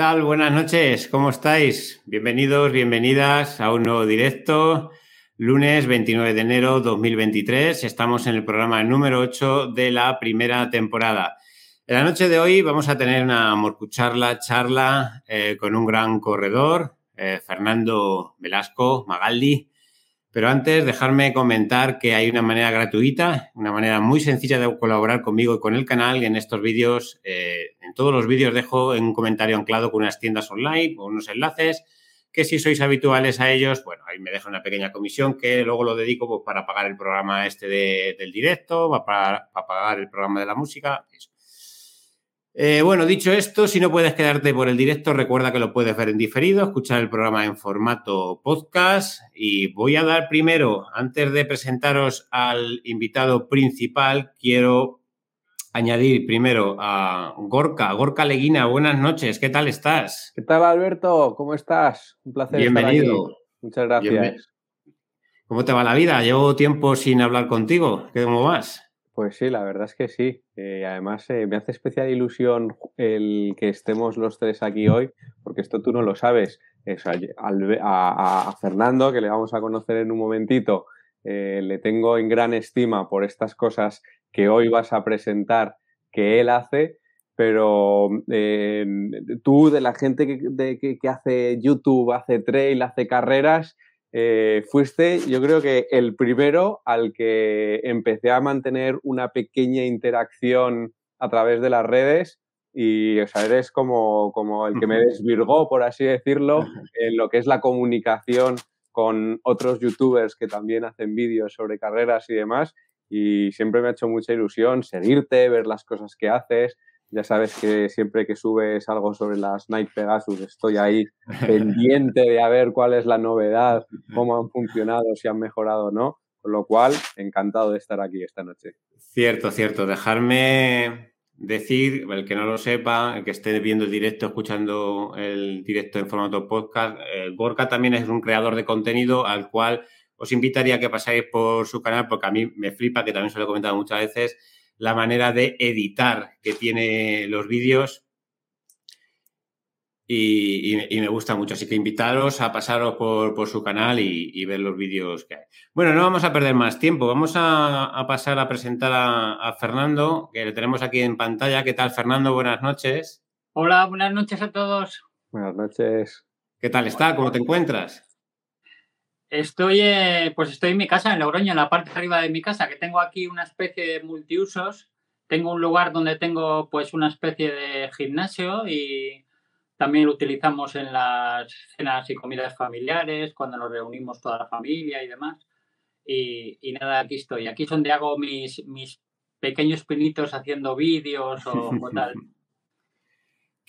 Buenas noches, ¿cómo estáis? Bienvenidos, bienvenidas a un nuevo directo. Lunes 29 de enero 2023. Estamos en el programa número 8 de la primera temporada. En la noche de hoy vamos a tener una morcucharla, charla eh, con un gran corredor, eh, Fernando Velasco Magaldi. Pero antes, dejarme comentar que hay una manera gratuita, una manera muy sencilla de colaborar conmigo y con el canal. En estos vídeos, eh, en todos los vídeos dejo un comentario anclado con unas tiendas online, con unos enlaces, que si sois habituales a ellos, bueno, ahí me deja una pequeña comisión que luego lo dedico pues, para pagar el programa este del directo, para, para pagar el programa de la música, eso. Eh, bueno, dicho esto, si no puedes quedarte por el directo, recuerda que lo puedes ver en diferido, escuchar el programa en formato podcast. Y voy a dar primero, antes de presentaros al invitado principal, quiero añadir primero a Gorka. Gorka Leguina, buenas noches, ¿qué tal estás? ¿Qué tal, Alberto? ¿Cómo estás? Un placer. Bienvenido. Muchas gracias. ¿Cómo te va la vida? Llevo tiempo sin hablar contigo. ¿Cómo vas? Pues sí, la verdad es que sí. Eh, además, eh, me hace especial ilusión el que estemos los tres aquí hoy, porque esto tú no lo sabes. a, Fernando, que le vamos a conocer en un momentito, eh, le tengo en gran estima por estas cosas que hoy vas a presentar que él hace, pero tú, de la gente que, que hace YouTube, hace trail, hace carreras, eh, fuiste, yo creo que el primero al que empecé a mantener una pequeña interacción a través de las redes y, o sea, eres como, como el que me desvirgó, por así decirlo, en lo que es la comunicación con otros youtubers que también hacen vídeos sobre carreras y demás. Y siempre me ha hecho mucha ilusión seguirte, ver las cosas que haces, ya sabes que siempre que subes algo sobre las Nike Pegasus estoy ahí pendiente de ver cuál es la novedad, cómo han funcionado, si han mejorado o no. Con lo cual, encantado de estar aquí esta noche. Cierto, cierto. Dejarme decir, el que no lo sepa, el que esté viendo el directo, escuchando el directo en formato podcast, eh, Gorka también es un creador de contenido al cual os invitaría a que pasáis por su canal porque a mí me flipa, que también se lo he comentado muchas veces, la manera de editar que tiene los vídeos y, me gusta mucho. Así que invitaros a pasaros por, su canal y, ver los vídeos que hay. Bueno, no vamos a perder más tiempo. Vamos a, pasar a presentar a, Fernando, que le tenemos aquí en pantalla. ¿Qué tal, Fernando? Buenas noches. Hola, buenas noches a todos. Buenas noches. ¿Qué tal está? ¿Cómo te encuentras? Estoy, eh, pues estoy en mi casa, en Logroño, en la parte de arriba de mi casa, que tengo aquí una especie de multiusos. Tengo un lugar donde tengo pues una especie de gimnasio y también lo utilizamos en las cenas y comidas familiares, cuando nos reunimos toda la familia y demás. Y, nada, aquí estoy. Aquí es donde hago mis, mis pequeños pinitos haciendo vídeos o, o tal.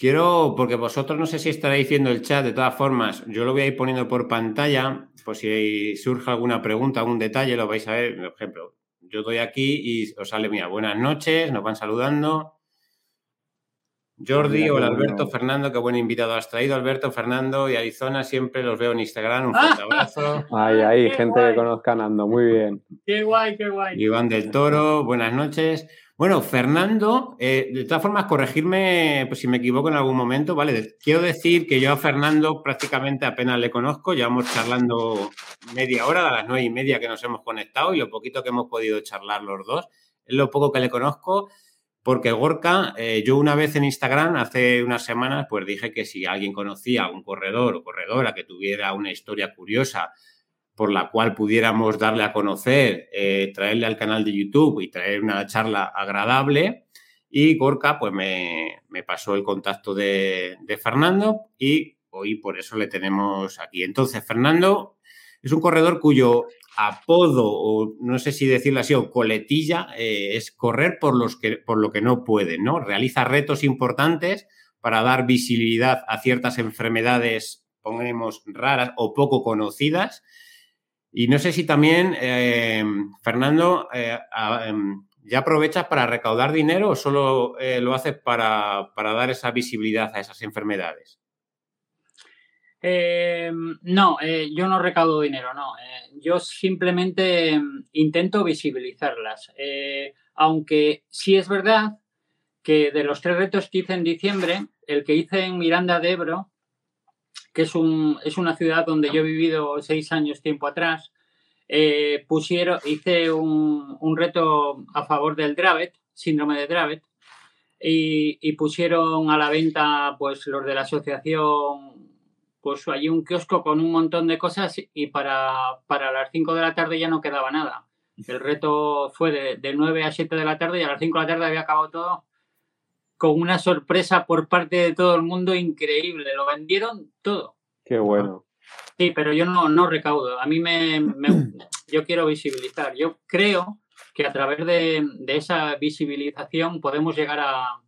Quiero, porque vosotros no sé si estaréis viendo el chat, de todas formas, yo lo voy a ir poniendo por pantalla, por si surge alguna pregunta, algún detalle, lo vais a ver. Por ejemplo, yo doy aquí y os sale, mira, buenas noches, nos van saludando. Jordi, hola Alberto, Fernando, qué buen invitado has traído, Alberto, Fernando y Arizona, siempre los veo en Instagram, un fuerte abrazo. Ay, ahí, gente que conozcan Ando, muy bien. Qué guay, qué guay. Iván del Toro, buenas noches. Bueno, Fernando, eh, de todas formas, corregirme pues, si me equivoco en algún momento, ¿vale? Quiero decir que yo a Fernando prácticamente apenas le conozco, llevamos charlando media hora, a las nueve y media que nos hemos conectado y lo poquito que hemos podido charlar los dos, es lo poco que le conozco, porque Gorka, eh, yo una vez en Instagram, hace unas semanas, pues dije que si alguien conocía a un corredor o corredora que tuviera una historia curiosa, por la cual pudiéramos darle a conocer, eh, traerle al canal de YouTube y traer una charla agradable. Y Gorka, pues me, pasó el contacto de, Fernando y hoy por eso le tenemos aquí. Entonces, Fernando es un corredor cuyo apodo, o no sé si decirlo así, o coletilla, eh, es correr por, los que, por lo que no puede, ¿no? Realiza retos importantes para dar visibilidad a ciertas enfermedades, pongamos, raras o poco conocidas y no sé si también, eh, Fernando, eh, em, ¿ya aprovechas para recaudar dinero o solo eh, lo haces para, dar esa visibilidad a esas enfermedades? Em, no, yo no recaudo dinero, no. yo simplemente em, intento visibilizarlas. aunque sí es verdad que de los tres retos que hice en diciembre, el que hice en Miranda de Ebro, que es, un, es una ciudad donde yo he vivido seis años tiempo atrás, eh, pusieron, hice un, un, reto a favor del Dravet, síndrome de Dravet, y, y, pusieron a la venta pues los de la asociación pues allí un kiosco con un montón de cosas y para, para las 5 de la tarde ya no quedaba nada. El reto fue de, de 9 a 7 de la tarde y a las 5 de la tarde había acabado todo con una sorpresa por parte de todo el mundo increíble. Lo vendieron todo. Qué bueno. Sí, pero yo no, no recaudo. A mí me, me yo quiero visibilizar. Yo creo que a través de, de esa visibilización podemos llegar a,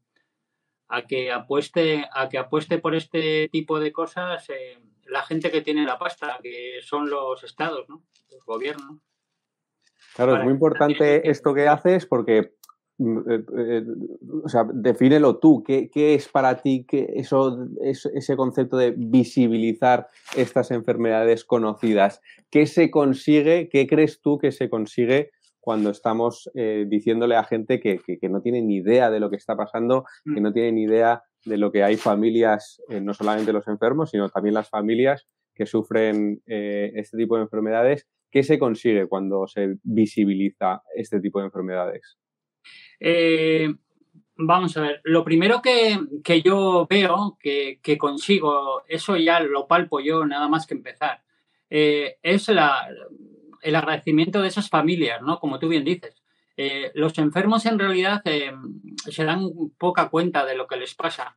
a, que apueste a que apueste por este tipo de cosas eh, la gente que tiene la pasta, que son los estados, ¿no? los gobiernos. Claro, es muy importante esto que haces porque eh, eh, o sea, defínelo tú, ¿qué, qué es para ti que eso, es, ese concepto de visibilizar estas enfermedades conocidas? ¿Qué se consigue, qué crees tú que se consigue cuando estamos eh, diciéndole a gente que, que, que, no tiene ni idea de lo que está pasando, que no tiene ni idea de lo que hay familias, no solamente los enfermos, sino también las familias que sufren este tipo de enfermedades? ¿Qué se consigue cuando se visibiliza este tipo de enfermedades? Eh, vamos a ver, lo primero que, que yo veo, que, que, consigo, eso ya lo palpo yo nada más que empezar, eh, es el agradecimiento de esas familias, ¿no? Como tú bien dices. Eh, los enfermos en realidad se dan poca cuenta de lo que les pasa,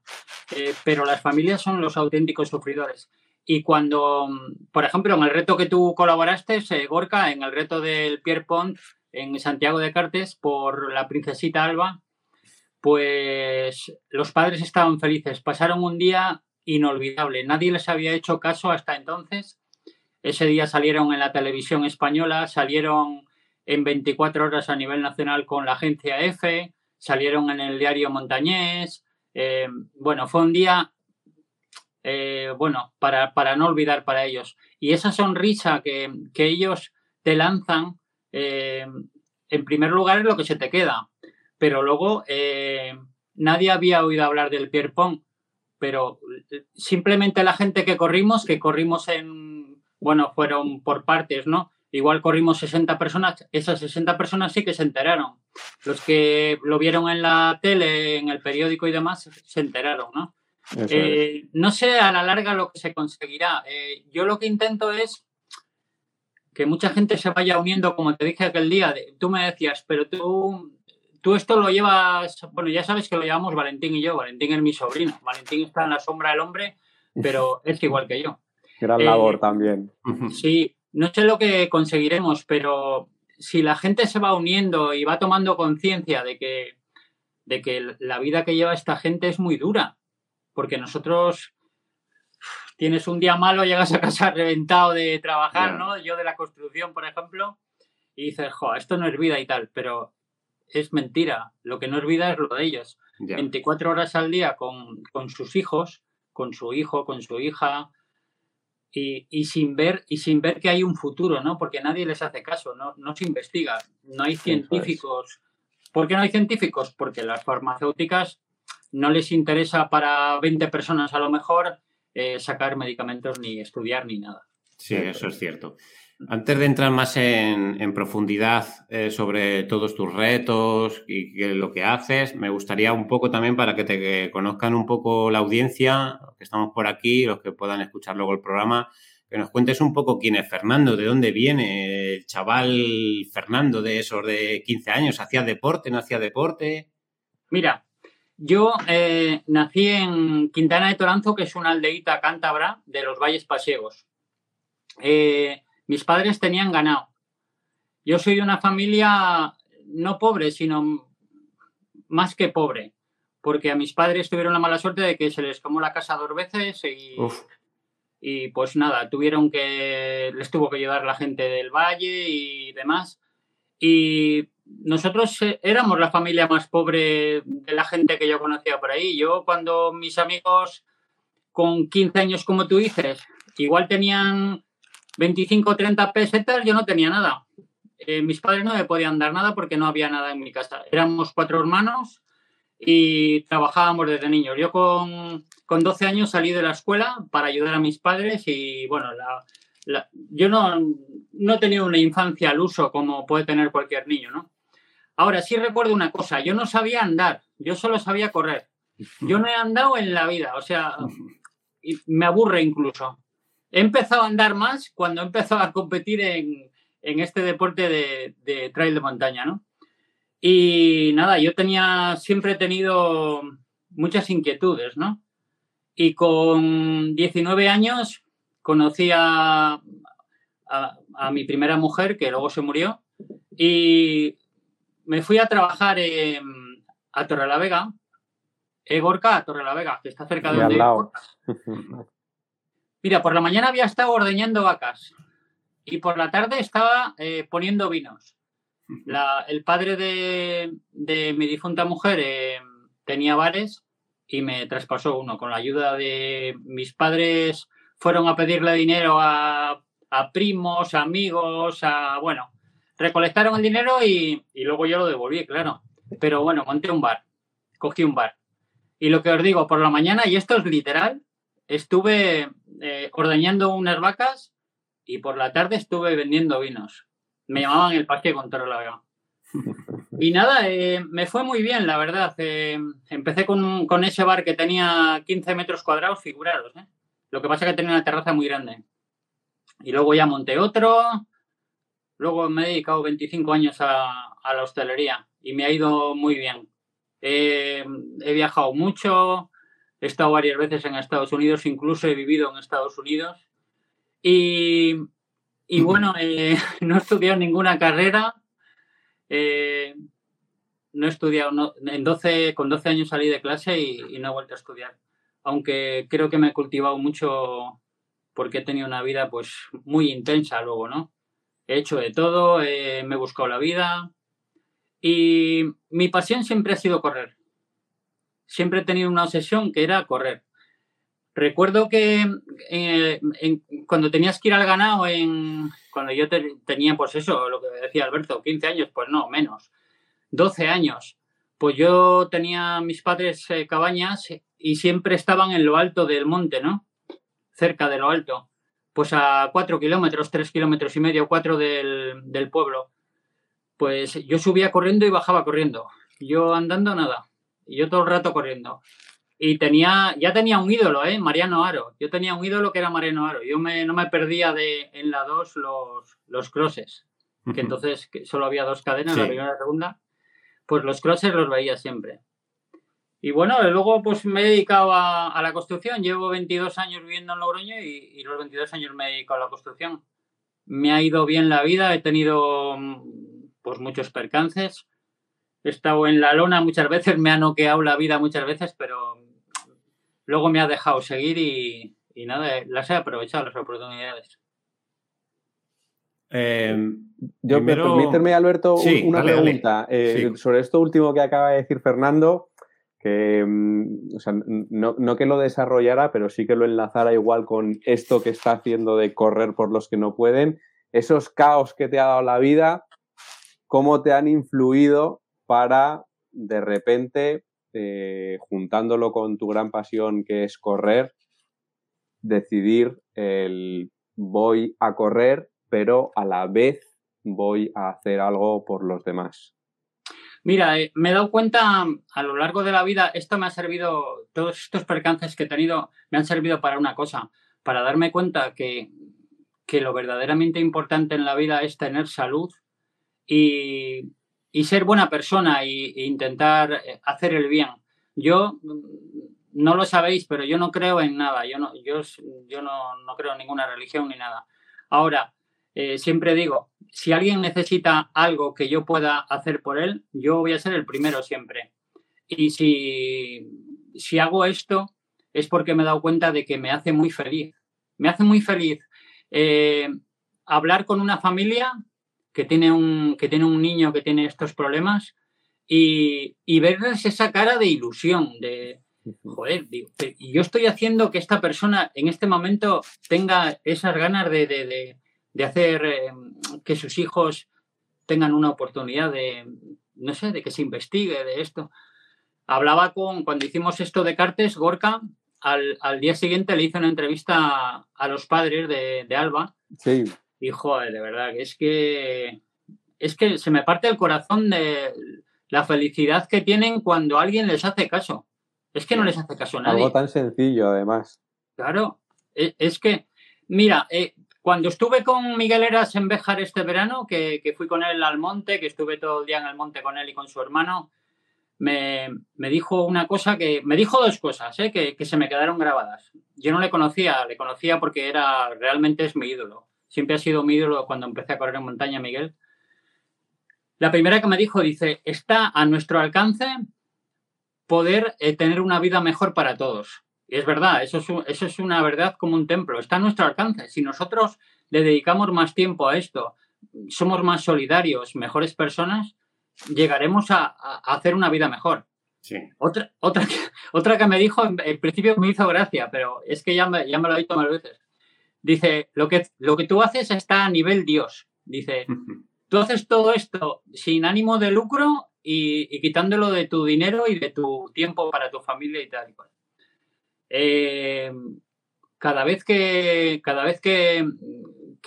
pero las familias son los auténticos sufridores. Y cuando, por ejemplo, en el reto que tú colaboraste, Gorka, en el reto del Pierre Pont, en Santiago de Cartes por la princesita Alba, pues los padres estaban felices. Pasaron un día inolvidable. Nadie les había hecho caso hasta entonces. Ese día salieron en la televisión española, salieron en 24 horas a nivel nacional con la agencia EFE, salieron en el diario Montañés. Eh, bueno, fue un día, eh, bueno, para, para, no olvidar para ellos. Y esa sonrisa que, que ellos te lanzan, eh, en primer lugar es lo que se te queda, pero luego eh, nadie había oído hablar del Pierre pero simplemente la gente que corrimos, que corrimos en, bueno, fueron por partes, ¿no? Igual corrimos 60 personas, esas 60 personas sí que se enteraron. Los que lo vieron en la tele, en el periódico y demás, se enteraron, ¿no? Eh, no sé a la larga lo que se conseguirá. Eh, yo lo que intento es que mucha gente se vaya uniendo, como te dije aquel día, de, tú me decías, pero tú, tú esto lo llevas, bueno, ya sabes que lo llevamos Valentín y yo, Valentín es mi sobrino, Valentín está en la sombra del hombre, pero es igual que yo. Gran labor eh, también. Sí, no sé lo que conseguiremos, pero si la gente se va uniendo y va tomando conciencia de que, de que la vida que lleva esta gente es muy dura, porque nosotros tienes un día malo, llegas a casa reventado de trabajar, yeah. ¿no? Yo de la construcción, por ejemplo, y dices, jo, esto no es vida y tal, pero es mentira. Lo que no es vida es lo de ellos. Yeah. 24 horas al día con, con, sus hijos, con su hijo, con su hija, y, y, sin ver, y sin ver que hay un futuro, ¿no? Porque nadie les hace caso, no, no se investiga, no hay científicos. ¿Por qué no hay científicos? Porque las farmacéuticas no les interesa para 20 personas a lo mejor eh, sacar medicamentos ni estudiar ni nada. Sí, eso es cierto. Antes de entrar más en, en profundidad eh, sobre todos tus retos y que, lo que haces, me gustaría un poco también para que te que conozcan un poco la audiencia, los que estamos por aquí, los que puedan escuchar luego el programa, que nos cuentes un poco quién es Fernando, de dónde viene el chaval Fernando de esos de 15 años, ¿hacía deporte, no hacía deporte? Mira, yo eh, nací en Quintana de Toranzo, que es una aldeíta cántabra de los Valles Pasiegos. Eh, mis padres tenían ganado. Yo soy de una familia no pobre, sino más que pobre, porque a mis padres tuvieron la mala suerte de que se les quemó la casa dos veces y, y pues nada, tuvieron que, les tuvo que ayudar la gente del valle y demás. Y nosotros eh, éramos la familia más pobre de la gente que yo conocía por ahí. Yo cuando mis amigos con 15 años, como tú dices, igual tenían 25 o 30 pesetas, yo no tenía nada. Eh, mis padres no me podían dar nada porque no había nada en mi casa. Éramos cuatro hermanos, y trabajábamos desde niños. Yo con, con 12 años salí de la escuela para ayudar a mis padres y bueno, yo no, no he tenido una infancia al uso como puede tener cualquier niño, ¿no? Ahora sí recuerdo una cosa, yo no sabía andar, yo solo sabía correr. Yo no he andado en la vida, o sea, me aburre incluso. He empezado a andar más cuando he empezado a competir en, este deporte de, de, trail de montaña, ¿no? Y nada, yo tenía, siempre he tenido muchas inquietudes, ¿no? Y con 19 años conocí a, a, mi primera mujer, que luego se murió, y me fui a trabajar a Torre la Vega, Egorca a Torre la Vega, que está cerca de donde. Mira, por la mañana había estado ordeñando vacas y por la tarde estaba eh, poniendo vinos. el padre de, mi difunta mujer eh, tenía bares y me traspasó uno. Con la ayuda de mis padres fueron a pedirle dinero a, primos, amigos, a bueno, recolectaron el dinero y, y, luego yo lo devolví, claro. Pero bueno, monté un bar, cogí un bar. Y lo que os digo, por la mañana, y esto es literal, estuve eh, ordeñando unas vacas y por la tarde estuve vendiendo vinos. Me llamaban el parque con la. Y nada, eh, me fue muy bien, la verdad. Eh, empecé con, con, ese bar que tenía 15 metros cuadrados figurados. Lo que pasa es que tenía una terraza muy grande. Y luego ya monté otro. Luego me he dedicado 25 años a, a la hostelería y me ha ido muy bien. he viajado mucho, He estado varias veces en Estados Unidos, incluso he vivido en Estados Unidos. Y, bueno, eh, no he estudiado ninguna carrera. Eh, no he estudiado, en 12, con 12 años salí de clase y, no he vuelto a estudiar. Aunque creo que me he cultivado mucho porque he tenido una vida pues muy intensa luego, ¿no? He hecho de todo, me he buscado la vida y mi pasión siempre ha sido correr siempre he tenido una obsesión que era correr. Recuerdo que eh, cuando tenías que ir al ganado, en, cuando yo tenía, pues eso, lo que decía Alberto, 15 años, pues no, menos, 12 años, pues yo tenía mis padres eh, cabañas y siempre estaban en lo alto del monte, ¿no? Cerca de lo alto, pues a 4 kilómetros, 3 kilómetros y medio, 4 del, del pueblo. Pues yo subía corriendo y bajaba corriendo. Yo andando nada. Y yo todo el rato corriendo. Y tenía, ya tenía un ídolo, ¿eh? Mariano Aro. Yo tenía un ídolo que era Mariano Aro. Yo me, no me perdía de en la 2 los, los crosses, que entonces solo había dos cadenas, la primera y la segunda. Pues los crosses los veía siempre. Y bueno, luego pues me he dedicado a, la construcción. Llevo 22 años viviendo en Logroño y, y, los 22 años me he dedicado a la construcción. Me ha ido bien la vida, he tenido pues muchos percances he estado en la lona muchas veces, me ha noqueado la vida muchas veces, pero luego me ha dejado seguir y, nada, las he aprovechado las oportunidades. Em, yo, permíteme, Alberto, una pregunta eh, sobre esto último que acaba de decir Fernando, que mm, no, no, que lo desarrollara, pero sí que lo enlazara igual con esto que está haciendo de correr por los que no pueden. Esos caos que te ha dado la vida, ¿cómo te han influido para de repente, eh, juntándolo con tu gran pasión que es correr, decidir el voy a correr, pero a la vez voy a hacer algo por los demás. Mira, eh, me he dado cuenta a lo largo de la vida, esto me ha servido, todos estos percances que he tenido me han servido para una cosa, para darme cuenta que, que lo verdaderamente importante en la vida es tener salud y y ser buena persona e, intentar eh, hacer el bien. Yo mm, no lo sabéis, pero yo no creo en nada, yo no, yo, yo no, no creo en ninguna religión ni nada. Ahora, eh, siempre digo, si alguien necesita algo que yo pueda hacer por él, yo voy a ser el primero siempre. Y si, si hago esto es porque me he dado cuenta de que me hace muy feliz. Me hace muy feliz eh, hablar con una familia que tiene un, que tiene un niño que tiene estos problemas y, y verles esa cara de ilusión, de, joder, y yo estoy haciendo que esta persona en este momento tenga esas ganas de, hacer eh, que sus hijos tengan una oportunidad de, no sé, de que se investigue de esto. hablaba con, cuando hicimos esto de Cartes, Gorka, al, día siguiente le hice una entrevista a, los padres de, Alba. Sí. Y joder, de verdad, es que es que se me parte el corazón de la felicidad que tienen cuando alguien les hace caso. Es que no les hace caso a nadie. Algo tan sencillo, además. Claro, e, es, que, mira, eh, cuando estuve con Miguel Eras en Béjar este verano, que, fui con él al monte, que estuve todo el día en el monte con él y con su hermano, me, dijo una cosa que, me dijo dos cosas eh, que, que, se me quedaron grabadas. Yo no le conocía, le conocía porque era, realmente es mi ídolo. Siempre ha sido mi ídolo cuando empecé a correr en montaña, Miguel. La primera que me dijo, dice, está a nuestro alcance poder eh, tener una vida mejor para todos. Y es verdad, eso es, eso es una verdad como un templo, está a nuestro alcance. Si nosotros le dedicamos más tiempo a esto, somos más solidarios, mejores personas, llegaremos a, hacer una vida mejor. Sí. Otra, otra, otra que me dijo, en, principio me hizo gracia, pero es que ya me, ya me lo he dicho más veces. Dice, lo que, lo que tú haces está a nivel Dios. Dice, Tú haces todo esto sin ánimo de lucro y, quitándolo de tu dinero y de tu tiempo para tu familia y tal y cual. Eh, cada vez que cada vez que,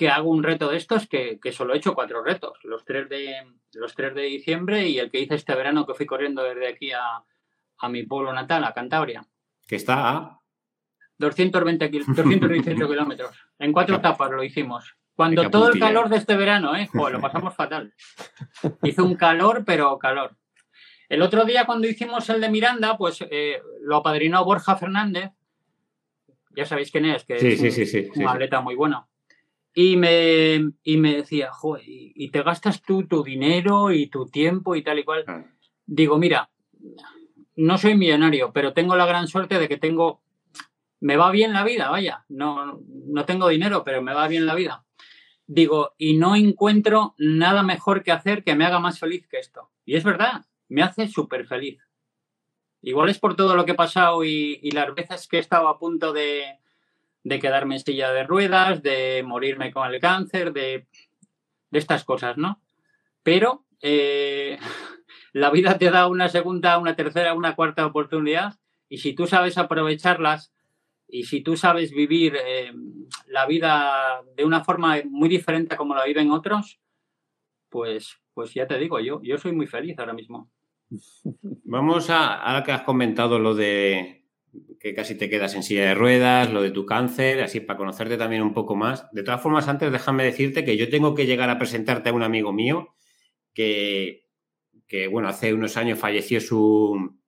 hago un reto de estos, que, solo he hecho cuatro retos, los tres de los tres de diciembre y el que hice este verano que fui corriendo desde aquí a, mi pueblo natal, a Cantabria. Que está a 220 218 kilómetros. En cuatro etapas lo hicimos. Cuando todo el calor de este verano, ¿eh? lo pasamos fatal. Hizo un calor, pero calor. El otro día cuando hicimos el de Miranda, pues eh, lo apadrinó Borja Fernández. Ya sabéis quién es, que es un, atleta muy bueno. Y me, me decía, joder, y, te gastas tú tu dinero y tu tiempo y tal y cual. Digo, mira, no soy millonario, pero tengo la gran suerte de que tengo, me va bien la vida, vaya. No, no tengo dinero, pero me va bien la vida digo, y no encuentro nada mejor que hacer que me haga más feliz que esto. Y es verdad, me hace súper feliz. Igual es por todo lo que he pasado y, las veces que he estado a punto de, quedarme en silla de ruedas, de morirme con el cáncer, de, estas cosas, ¿no? Pero eh, la vida te da una segunda, una tercera, una cuarta oportunidad y si tú sabes aprovecharlas y si tú sabes vivir eh, la vida de una forma muy diferente a como la viven otros, pues, pues ya te digo, yo, yo soy muy feliz ahora mismo. Vamos a, ahora que has comentado lo de que casi te quedas en silla de ruedas, lo de tu cáncer, así para conocerte también un poco más. De todas formas, antes déjame decirte que yo tengo que llegar a presentarte a un amigo mío que, que bueno, hace unos años falleció su,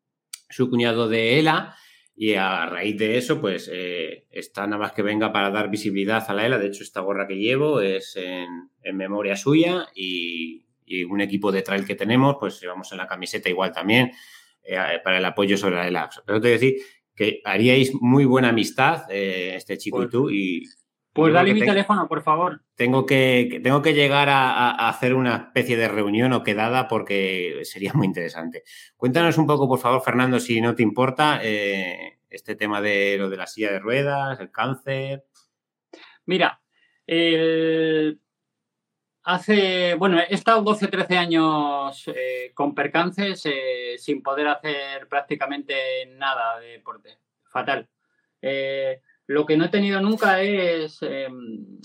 su cuñado de ELA y a raíz de eso, pues eh, está nada más que venga para dar visibilidad a la ELA. De hecho, esta gorra que llevo es en, memoria suya y, un equipo de trail que tenemos, pues llevamos en la camiseta igual también eh, para el apoyo sobre la ELA. Pero te decir que haríais muy buena amistad, eh, este chico y pues tú, y, pues dale mi teléfono, por favor. Tengo que, tengo que llegar a, hacer una especie de reunión o quedada porque sería muy interesante. Cuéntanos un poco, por favor, Fernando, si no te importa, eh, este tema de lo de la silla de ruedas, el cáncer. Mira, hace, bueno, he estado 12 13 años eh, con percances eh, sin poder hacer prácticamente nada de deporte. Fatal. Lo que no he tenido nunca es em,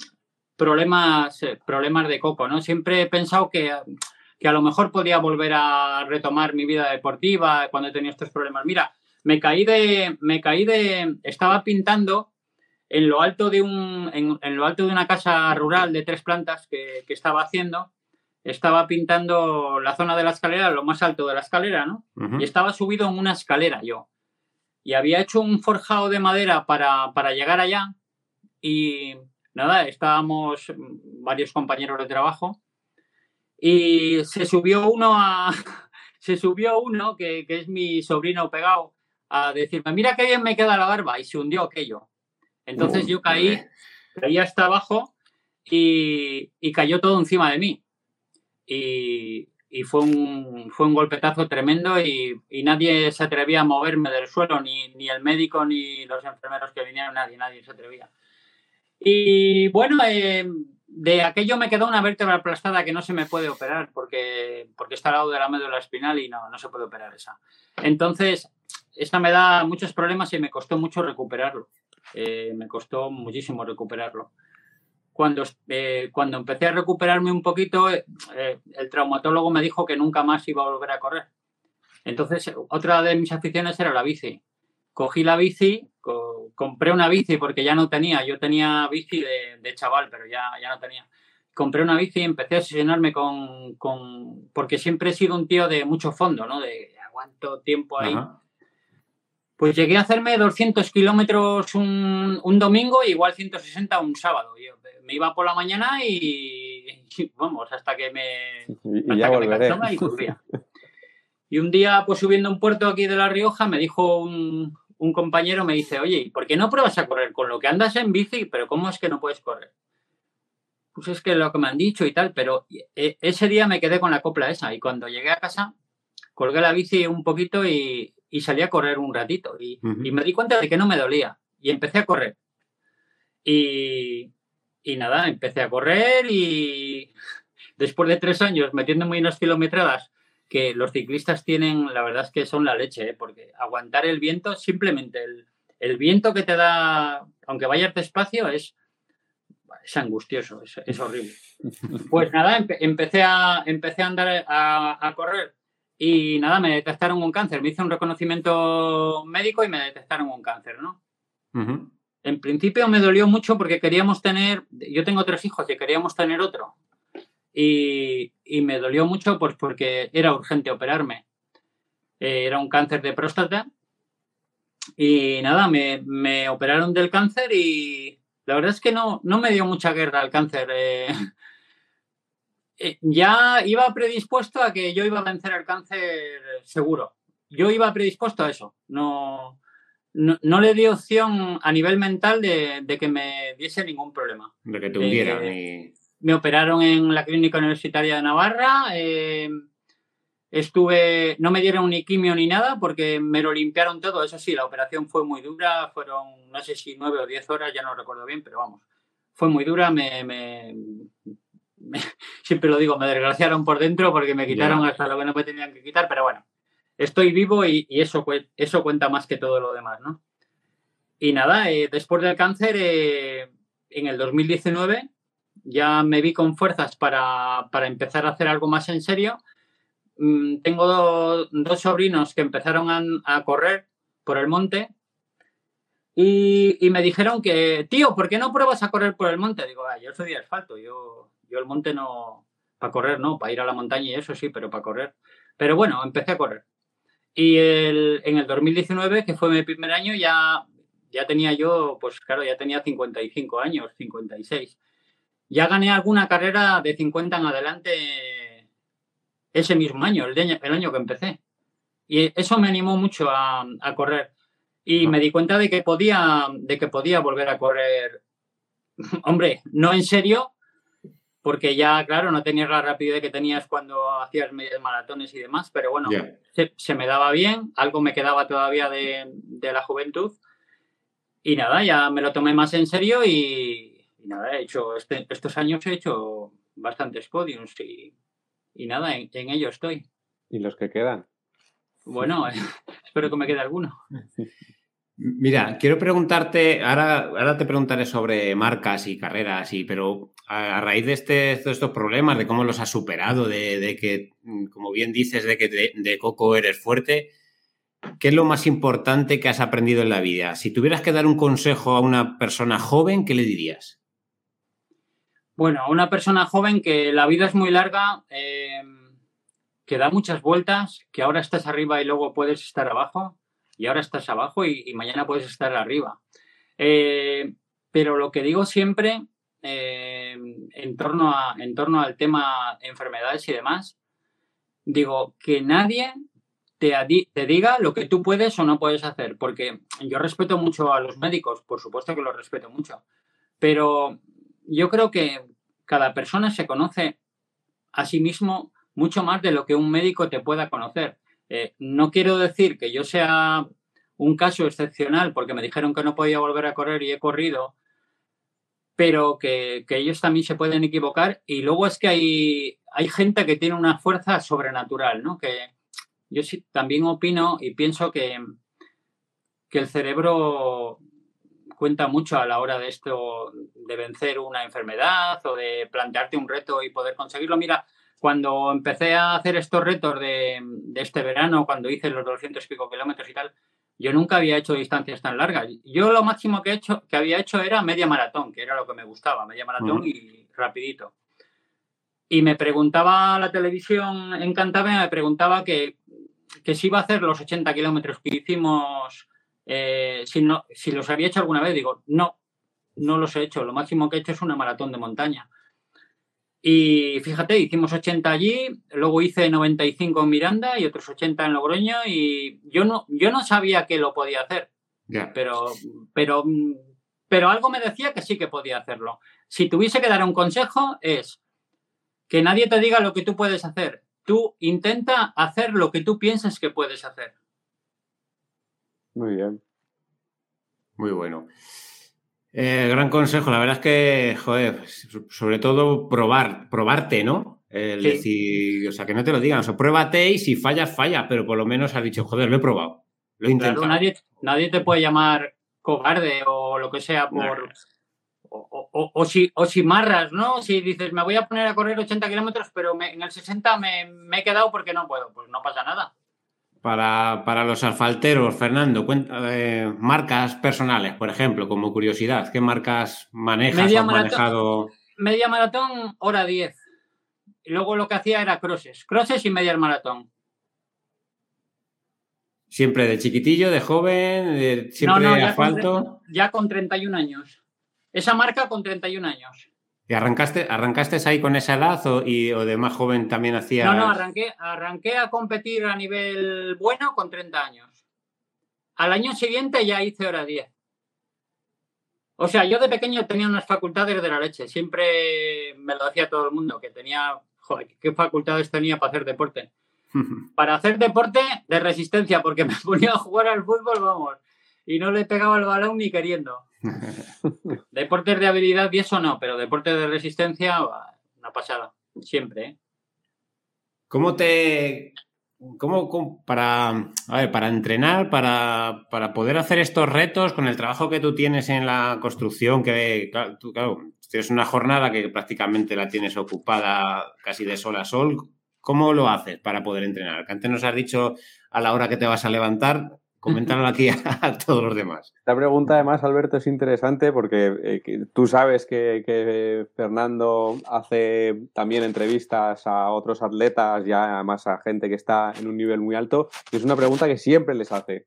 problemas, eh, problemas de coco, ¿no? Siempre he pensado que, a lo mejor podía volver a retomar mi vida deportiva cuando he tenido estos problemas. Mira, me caí de, me caí de, estaba pintando en lo alto de un, en, lo alto de una casa rural de tres plantas que, estaba haciendo, estaba pintando la zona de la escalera, lo más alto de la escalera, ¿no? Y estaba subido en una escalera yo. Y había hecho un forjado de madera para, llegar allá y nada, estábamos varios compañeros de trabajo y se subió uno a se subió uno que, es mi sobrino pegado a decirme mira qué bien me queda la barba y se hundió aquello entonces yo caí caí hasta abajo y, y cayó todo encima de mí y, y fue un, fue un golpetazo tremendo y, nadie se atrevía a moverme del suelo, ni, ni, el médico ni los enfermeros que vinieron, nadie, nadie se atrevía. Y bueno, eh, de aquello me quedó una vértebra aplastada que no se me puede operar porque, porque está al lado de la médula espinal y no, no se puede operar esa. Entonces, esta me da muchos problemas y me costó mucho recuperarlo. Eh, me costó muchísimo recuperarlo. Cuando, eh, cuando empecé a recuperarme un poquito, eh, el traumatólogo me dijo que nunca más iba a volver a correr. Entonces, otra de mis aficiones era la bici. Cogí la bici, compré una bici porque ya no tenía, yo tenía bici de, chaval, pero ya, ya no tenía. Compré una bici y empecé a obsesionarme con, con, porque siempre he sido un tío de mucho fondo, ¿no? De aguanto tiempo ahí. Pues llegué a hacerme 200 kilómetros un, un, domingo y igual 160 un sábado. Yo me iba por la mañana y, vamos, hasta que me, y, me y volvía. Y un día, pues subiendo un puerto aquí de La Rioja, me dijo un, un compañero, me dice, oye, ¿por qué no pruebas a correr con lo que andas en bici? Pero ¿cómo es que no puedes correr? Pues es que lo que me han dicho y tal, pero e, ese día me quedé con la copla esa y cuando llegué a casa colgué la bici un poquito y, y salí a correr un ratito y, me di cuenta de que no me dolía y empecé a correr. Y, y nada, empecé a correr y después de tres años metiéndome unas kilometradas que los ciclistas tienen, la verdad es que son la leche, ¿eh? porque aguantar el viento, simplemente el, el, viento que te da, aunque vayas despacio, es, es angustioso, es, es horrible. Pues nada, empecé, a, empecé a andar a, a, correr y nada, me detectaron un cáncer. Me hice un reconocimiento médico y me detectaron un cáncer, ¿no? En principio me dolió mucho porque queríamos tener, yo tengo tres hijos y queríamos tener otro. Y, y me dolió mucho pues porque era urgente operarme. Eh, era un cáncer de próstata. Y nada, me, me, operaron del cáncer y la verdad es que no, no me dio mucha guerra el cáncer. Eh, ya iba predispuesto a que yo iba a vencer el cáncer seguro. Yo iba predispuesto a eso. No, no, no le di opción a nivel mental de, de, que me diese ningún problema. De que te hundieran. Eh, Me operaron en la Clínica Universitaria de Navarra. Eh, estuve, no me dieron ni quimio ni nada porque me lo limpiaron todo. Eso sí, la operación fue muy dura. Fueron, no sé si nueve o diez horas, ya no recuerdo bien, pero vamos. Fue muy dura, me, me, siempre lo digo, me desgraciaron por dentro porque me quitaron yeah. hasta lo que no me tenían que quitar, pero bueno, estoy vivo y, y eso, eso cuenta más que todo lo demás, ¿no? Y nada, eh, después del cáncer, eh, en el 2019, ya me vi con fuerzas para, para empezar a hacer algo más en serio. Mm, tengo do, dos sobrinos que empezaron a, a, correr por el monte y, y, me dijeron que, tío, ¿por qué no pruebas a correr por el monte? Digo, ah, yo soy de asfalto, yo yo el monte no, para correr no, para ir a la montaña y eso sí, pero para correr. Pero bueno, empecé a correr. Y el, en el 2019, que fue mi primer año, ya, ya tenía yo, pues claro, ya tenía 55 años, 56. Ya gané alguna carrera de 50 en adelante ese mismo año, el, de, el año que empecé. Y eso me animó mucho a, a correr. Y me di cuenta de que podía, de que podía volver a correr. Hombre, no en serio, porque ya, claro, no tenías la rapidez que tenías cuando hacías medias maratones y demás, pero bueno, yeah. se, se, me daba bien, algo me quedaba todavía de, de, la juventud y nada, ya me lo tomé más en serio y, y nada, he hecho, este, estos años he hecho bastantes podiums y, y nada, en, en, ello estoy. ¿Y los que quedan? Bueno, espero que me quede alguno. Mira, quiero preguntarte, ahora, ahora te preguntaré sobre marcas y carreras, y, pero a, raíz de, este, de, estos problemas, de cómo los has superado, de, que, como bien dices, de que de, de, Coco eres fuerte, ¿qué es lo más importante que has aprendido en la vida? Si tuvieras que dar un consejo a una persona joven, ¿qué le dirías? Bueno, a una persona joven que la vida es muy larga, eh, que da muchas vueltas, que ahora estás arriba y luego puedes estar abajo y ahora estás abajo y, mañana puedes estar arriba. Eh, pero lo que digo siempre eh, en, torno a, en torno al tema enfermedades y demás, digo que nadie te, te, diga lo que tú puedes o no puedes hacer, porque yo respeto mucho a los médicos, por supuesto que los respeto mucho, pero yo creo que cada persona se conoce a sí mismo mucho más de lo que un médico te pueda conocer. Eh, no quiero decir que yo sea un caso excepcional porque me dijeron que no podía volver a correr y he corrido, pero que, ellos también se pueden equivocar. Y luego es que hay, hay gente que tiene una fuerza sobrenatural, ¿no? Que yo sí también opino y pienso que, que el cerebro cuenta mucho a la hora de esto, de vencer una enfermedad o de plantearte un reto y poder conseguirlo. Mira, cuando empecé a hacer estos retos de, de este verano, cuando hice los 200 y pico kilómetros y tal, yo nunca había hecho distancias tan largas. Yo lo máximo que, he hecho, que había hecho era media maratón, que era lo que me gustaba, media maratón y rapidito. Y me preguntaba la televisión en Cantabria, me preguntaba que, que si iba a hacer los 80 kilómetros que hicimos, eh, si, no, si los había hecho alguna vez. Digo, no, no los he hecho. Lo máximo que he hecho es una maratón de montaña. Y fíjate, hicimos 80 allí, luego hice 95 en Miranda y otros 80 en Logroño y yo no, yo no sabía que lo podía hacer. Pero, pero, pero algo me decía que sí que podía hacerlo. Si tuviese que dar un consejo es que nadie te diga lo que tú puedes hacer. Tú intenta hacer lo que tú pienses que puedes hacer. Muy bien. Muy bueno. Eh, gran consejo, la verdad es que, joder, sobre todo probar, probarte, ¿no? El decir, o sea, que no te lo digan, o sea, pruébate y si fallas, falla, pero por lo menos has dicho, joder, lo he probado, lo he intentado. nadie, nadie te puede llamar cobarde o lo que sea por... O, si, o si marras, ¿no? Si dices, me voy a poner a correr 80 kilómetros, pero en el 60 me, me he quedado porque no puedo, pues no pasa nada. Para, los asfalteros, Fernando, eh, marcas personales, por ejemplo, como curiosidad, ¿qué marcas manejas o has manejado? Media maratón, hora 10. Y luego lo que hacía era crosses, crosses y media maratón. ¿Siempre de chiquitillo, de joven, siempre de asfalto? ya con 31 años. Esa marca con 31 años. ¿Y arrancaste, arrancaste ahí con esa edad o, y, o de más joven también hacía? No, no, arranqué, arranqué a competir a nivel bueno con 30 años. Al año siguiente ya hice hora 10. O sea, yo de pequeño tenía unas facultades de la leche. Siempre me lo decía todo el mundo, que tenía, joder, ¿qué facultades tenía para hacer deporte? para hacer deporte de resistencia, porque me ponía a jugar al fútbol, vamos, y no le pegaba el balón ni queriendo. Deportes de habilidad y eso no, pero deportes de resistencia, una pasada, siempre. ¿eh? ¿Cómo te... ¿Cómo, para, para entrenar, para, poder hacer estos retos con el trabajo que tú tienes en la construcción, que claro, tú, tienes una jornada que prácticamente la tienes ocupada casi de sol a sol, ¿cómo lo haces para poder entrenar? Que antes nos has dicho a la hora que te vas a levantar, Coméntalo aquí a, todos los demás. Esta pregunta, además, Alberto, es interesante porque eh, tú sabes que, Fernando hace también entrevistas a otros atletas y además a gente que está en un nivel muy alto. Y es una pregunta que siempre les hace.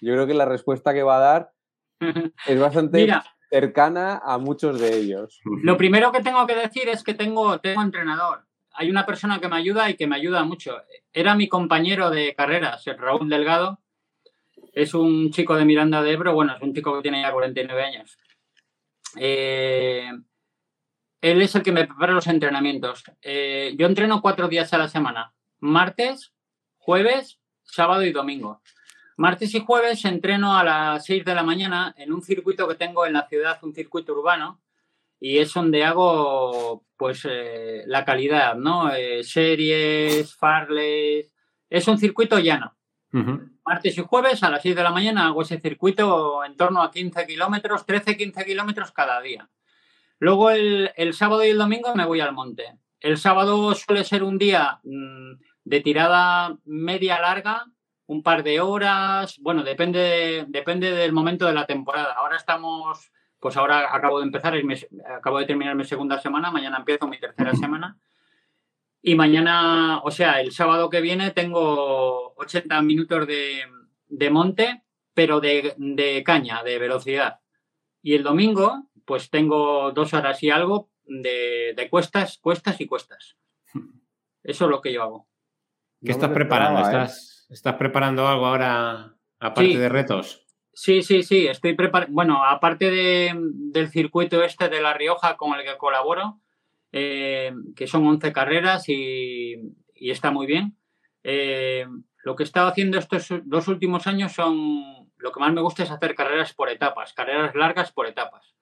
Yo creo que la respuesta que va a dar es bastante cercana a muchos de ellos. Lo primero que tengo que decir es que tengo, tengo entrenador. Hay una persona que me ayuda y que me ayuda mucho. Era mi compañero de carreras, Raúl Delgado, es un chico de Miranda de Ebro, bueno, es un chico que tiene ya 49 años. Eh, él es el que me prepara los entrenamientos. Eh, yo entreno cuatro días a la semana, martes, jueves, sábado y domingo. Martes y jueves entreno a las 6 de la mañana en un circuito que tengo en la ciudad, un circuito urbano, y es donde hago pues eh, la calidad, ¿no? series, farles. Es un circuito llano. Martes y jueves a las 6 de la mañana hago ese circuito en torno a 15 kilómetros, 13-15 kilómetros cada día. Luego el, sábado y el domingo me voy al monte. El sábado suele ser un día mm, de tirada media larga, un par de horas, bueno, depende, depende del momento de la temporada. Ahora estamos, pues ahora acabo de empezar, acabo de terminar mi segunda semana, mañana empiezo mi tercera semana. Y mañana, o sea, el sábado que viene tengo 80 minutos de, monte, pero de, caña, de velocidad. Y el domingo, pues tengo dos horas y algo de, cuestas, cuestas y cuestas. Eso es lo que yo hago. ¿Qué estás preparando? ¿eh? ¿Estás, ¿Estás, preparando algo ahora, aparte de retos? Sí, sí, sí. Estoy preparando. Bueno, aparte del circuito este de La Rioja con el que colaboro, eh, que son 11 carreras y, está muy bien. Eh, lo que he estado haciendo estos dos últimos años son, lo que más me gusta es hacer carreras por etapas, carreras largas por etapas.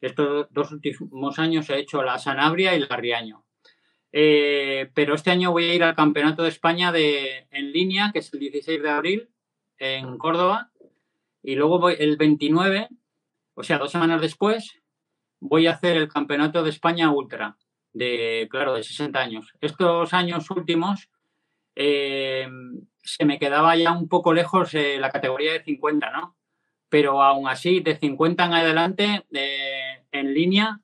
Estos dos últimos años he hecho la Sanabria y la Riaño. Eh, pero este año voy a ir al Campeonato de España de, en línea, que es el 16 de abril, en Córdoba. Y luego voy el 29, o sea, dos semanas después, voy a hacer el Campeonato de España Ultra, de, claro, de 60 años. Estos años últimos eh, se me quedaba ya un poco lejos eh, la categoría de 50, ¿no? Pero aún así, de 50 en adelante, en línea,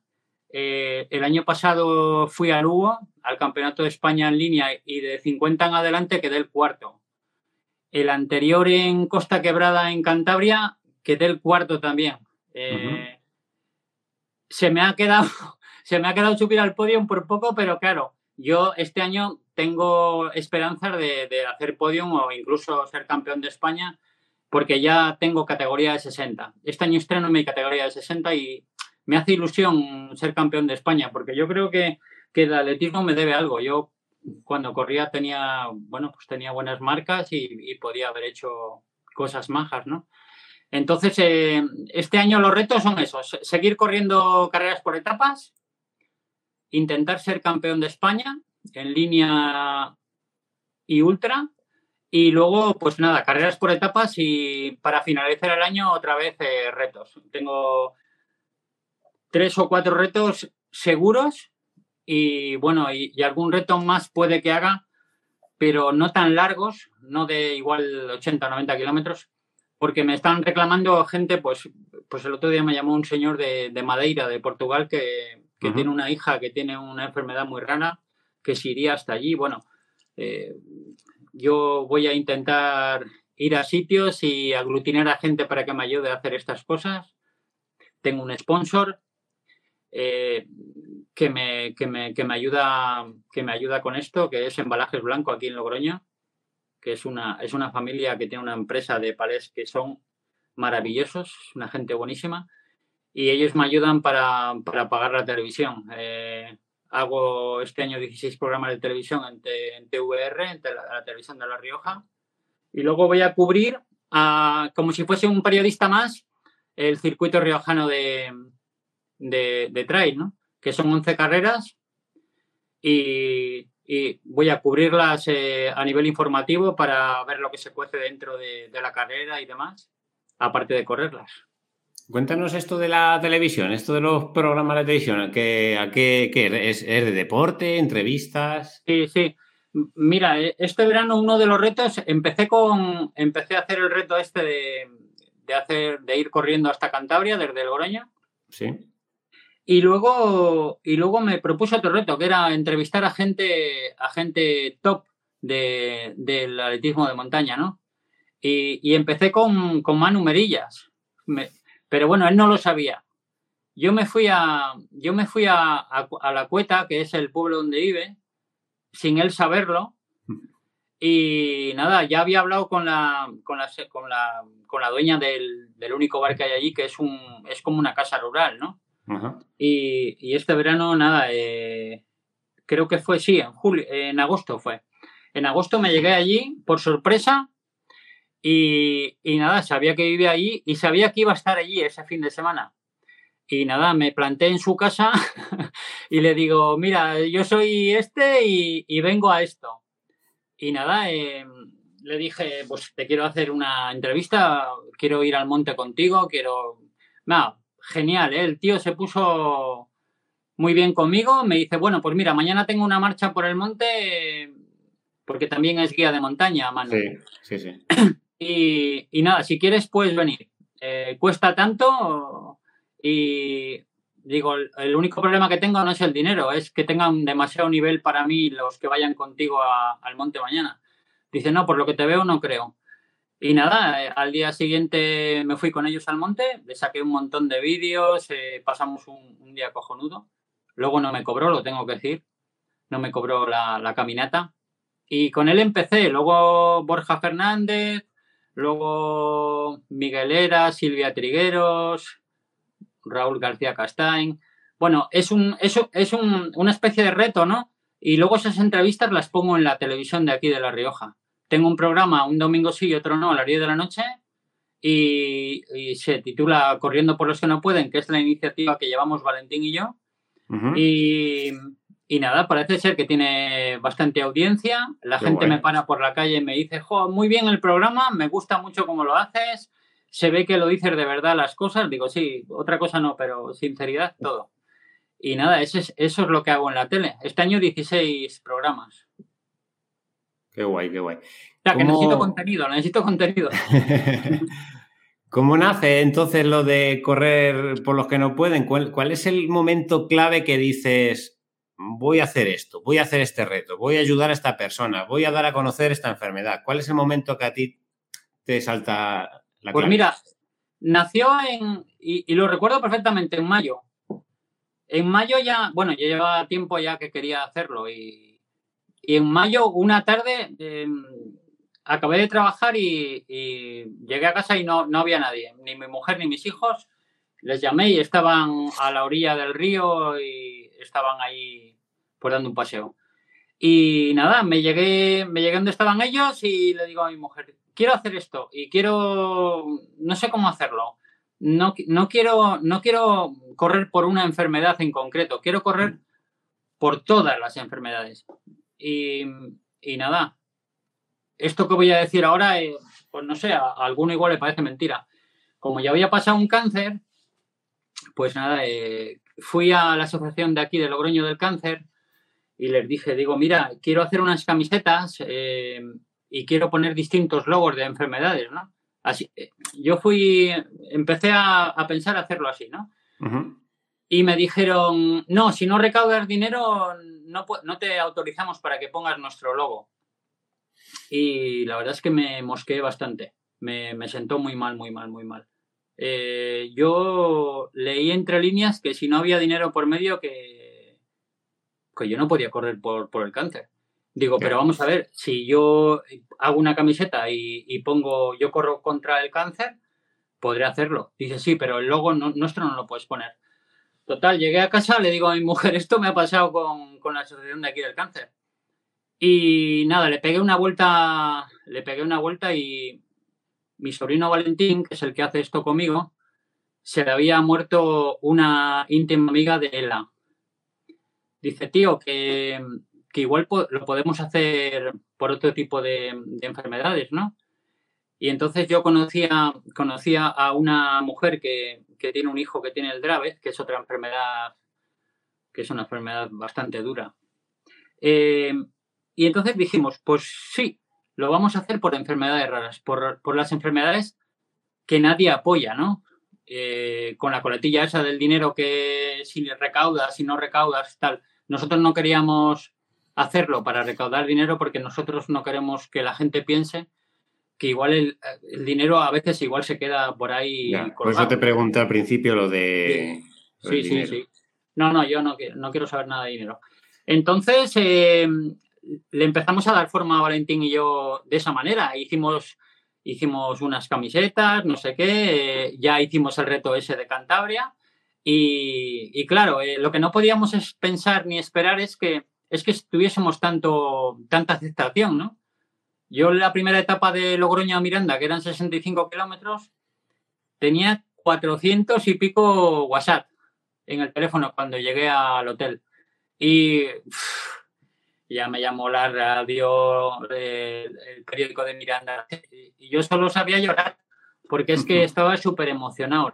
eh, el año pasado fui a Lugo, al Campeonato de España en línea, y de 50 en adelante quedé el cuarto. El anterior en Costa Quebrada, en Cantabria, quedé el cuarto también. Se me ha quedado, se me ha quedado subir al podio por poco, pero claro, yo este año tengo esperanzas de, hacer podium o incluso ser campeón de España porque ya tengo categoría de 60. Este año estreno mi categoría de 60 y me hace ilusión ser campeón de España porque yo creo que, el atletismo me debe algo. Yo cuando corría tenía, bueno, pues tenía buenas marcas y, podía haber hecho cosas majas, ¿no? Entonces, eh, este año los retos son esos, seguir corriendo carreras por etapas, intentar ser campeón de España en línea y ultra. Y luego, pues nada, carreras por etapas y para finalizar el año otra vez eh, retos. Tengo tres o cuatro retos seguros y bueno, y, algún reto más puede que haga, pero no tan largos, no de igual 80 o 90 kilómetros, porque me están reclamando gente, pues, pues el otro día me llamó un señor de, Madeira, de Portugal, que, tiene una hija que tiene una enfermedad muy rara que se iría hasta allí. Bueno, eh, yo voy a intentar ir a sitios y aglutinar a gente para que me ayude a hacer estas cosas. Tengo un sponsor eh, que, me, que, me, que, me ayuda, que me ayuda con esto, que es Embalajes Blanco aquí en Logroño, que es una, es una familia que tiene una empresa de palés que son maravillosos, una gente buenísima, y ellos me ayudan para, para pagar la televisión. Eh, Hago este año 16 programas de televisión en, TVR, en la, televisión de La Rioja. Y luego voy a cubrir, como si fuese un periodista más, el circuito riojano de, de, trail, ¿no? que son 11 carreras. Y, voy a cubrirlas eh, a nivel informativo para ver lo que se cuece dentro de la carrera y demás, aparte de correrlas. Cuéntanos esto de la televisión, esto de los programas de televisión, ¿qué, ¿a qué, es? ¿Es de deporte, entrevistas? Sí, sí. Mira, e, este verano uno de los retos, empecé con, empecé a hacer el reto este de, hacer, de ir corriendo hasta Cantabria, desde el Logroño. Sí. Y luego, y luego me propuse otro reto, que era entrevistar a gente, a gente top del atletismo de montaña, ¿no? Y, empecé con, con Manu Merillas. Pero bueno, él no lo sabía. Yo me fui a, yo me fui a, La Cueta, que es el pueblo donde vive, sin él saberlo. Y nada, ya había hablado con la, con la, con la, con la dueña del, único bar que hay allí, que es, un, es como una casa rural, ¿no? y, este verano, nada, eh, creo que fue, sí, en, julio, en agosto fue. En agosto me llegué allí por sorpresa y, nada, sabía que vivía allí y sabía que iba a estar allí ese fin de semana. Y nada, me planté en su casa y le digo, mira, yo soy este y, vengo a esto. Y nada, em, le dije, pues te quiero hacer una entrevista, quiero ir al monte contigo, quiero... Nada, genial, ¿eh? el tío se puso muy bien conmigo, me dice, bueno, pues mira, mañana tengo una marcha por el monte, porque también es guía de montaña, mano. Sí, sí, sí. Y, nada, si quieres, puedes venir. Eh, cuesta tanto y digo, el único problema que tengo no es el dinero, es que tengan demasiado nivel para mí los que vayan contigo al monte mañana. Dice, no, por lo que te veo no creo. Y nada, eh, al día siguiente me fui con ellos al monte, le saqué un montón de vídeos, eh, pasamos un, día cojonudo. Luego no me cobró, lo tengo que decir, no me cobró la, la caminata. Y con él empecé, luego Borja Fernández, Luego Miguelera, Silvia Trigueros, Raúl García Castañ. Bueno, es, un, es, es una especie de reto, ¿no? Y luego esas entrevistas las pongo en la televisión de aquí de La Rioja. Tengo un programa un domingo sí y otro no a las 10 de la noche y, se titula Corriendo por los que no pueden, que es la iniciativa que llevamos Valentín y yo. y, y, nada, parece ser que tiene bastante audiencia. La gente me para por la calle y me dice, jo, muy bien el programa, me gusta mucho cómo lo haces, se ve que lo dices de verdad las cosas. Digo, sí, otra cosa no, pero sinceridad, todo. Y nada, eso es, eso es lo que hago en la tele. Este año 16 programas. Qué guay, qué guay. O sea, que necesito contenido, necesito contenido. ¿Cómo nace entonces lo de correr por los que no pueden? ¿Cuál, es el momento clave que dices, voy a hacer esto, voy a hacer este reto, voy a ayudar a esta persona, voy a dar a conocer esta enfermedad? ¿Cuál es el momento que a ti te salta la Pues mira, nació en, y, lo recuerdo perfectamente, en mayo. En mayo ya, bueno, yo llevaba tiempo ya que quería hacerlo y y en mayo, una tarde, em, acabé de trabajar y, llegué a casa y no, no había nadie, ni mi mujer ni mis hijos. Les llamé y estaban a la orilla del río y estaban ahí pues dando un paseo. Y nada, me llegué, me llegué donde estaban ellos y le digo a mi mujer, quiero hacer esto y quiero, no sé cómo hacerlo. No, no, quiero, no quiero correr por una enfermedad en concreto, quiero correr por todas las enfermedades. Y, nada, esto que voy a decir ahora, eh, pues no sé, a, alguno igual le parece mentira. Como ya había pasado un cáncer, pues nada, eh, fui a la asociación de aquí de Logroño del Cáncer y les dije, digo, mira, quiero hacer unas camisetas eh, y quiero poner distintos logos de enfermedades, ¿no? Así, yo fui, empecé a, pensar hacerlo así, ¿no? Y me dijeron, no, si no recaudas dinero, no, no te autorizamos para que pongas nuestro logo. Y la verdad es que me mosqueé bastante. Me, sentó muy mal, muy mal, muy mal. Eh, yo leí entre líneas que si no había dinero por medio, que, que yo no podía correr por, el cáncer. Digo, pero vamos a ver, si yo hago una camiseta y, pongo yo corro contra el cáncer, podré hacerlo. Dice, sí, pero el logo nuestro no lo puedes poner. Total, llegué a casa, le digo a mi mujer, esto me ha pasado con, la asociación de aquí del cáncer. Y nada, le pegué una vuelta, le pegué una vuelta y mi sobrino Valentín, que es el que hace esto conmigo, se le había muerto una íntima amiga de Ella. Dice, tío, que, igual lo podemos hacer por otro tipo de, de, enfermedades, ¿no? Y entonces yo conocía, conocía a una mujer que, que tiene un hijo que tiene el Dravet, que es otra enfermedad, que es una enfermedad bastante dura. Eh, y entonces dijimos, pues sí, lo vamos a hacer por enfermedades raras, por, las enfermedades que nadie apoya, ¿no? Eh, con la coletilla esa del dinero que si recaudas, si no recaudas, tal. Nosotros no queríamos hacerlo para recaudar dinero porque nosotros no queremos que la gente piense que igual el, dinero a veces igual se queda por ahí. por eso te pregunté al principio lo de... Sí, sí, sí, No, no, yo no, no quiero saber nada de dinero. Entonces, eh, le empezamos a dar forma a Valentín y yo de esa manera. Hicimos, hicimos unas camisetas, no sé qué, eh, ya hicimos el reto ese de Cantabria. Y, claro, eh, lo que no podíamos pensar ni esperar es que, es que tuviésemos tanto, tanta aceptación, ¿no? Yo en la primera etapa de Logroño a Miranda, que eran 65 kilómetros, tenía 400 y pico WhatsApp en el teléfono cuando llegué al hotel. Y ya me llamó la radio, el, periódico de Miranda, y yo solo sabía llorar, porque es que estaba súper emocionado,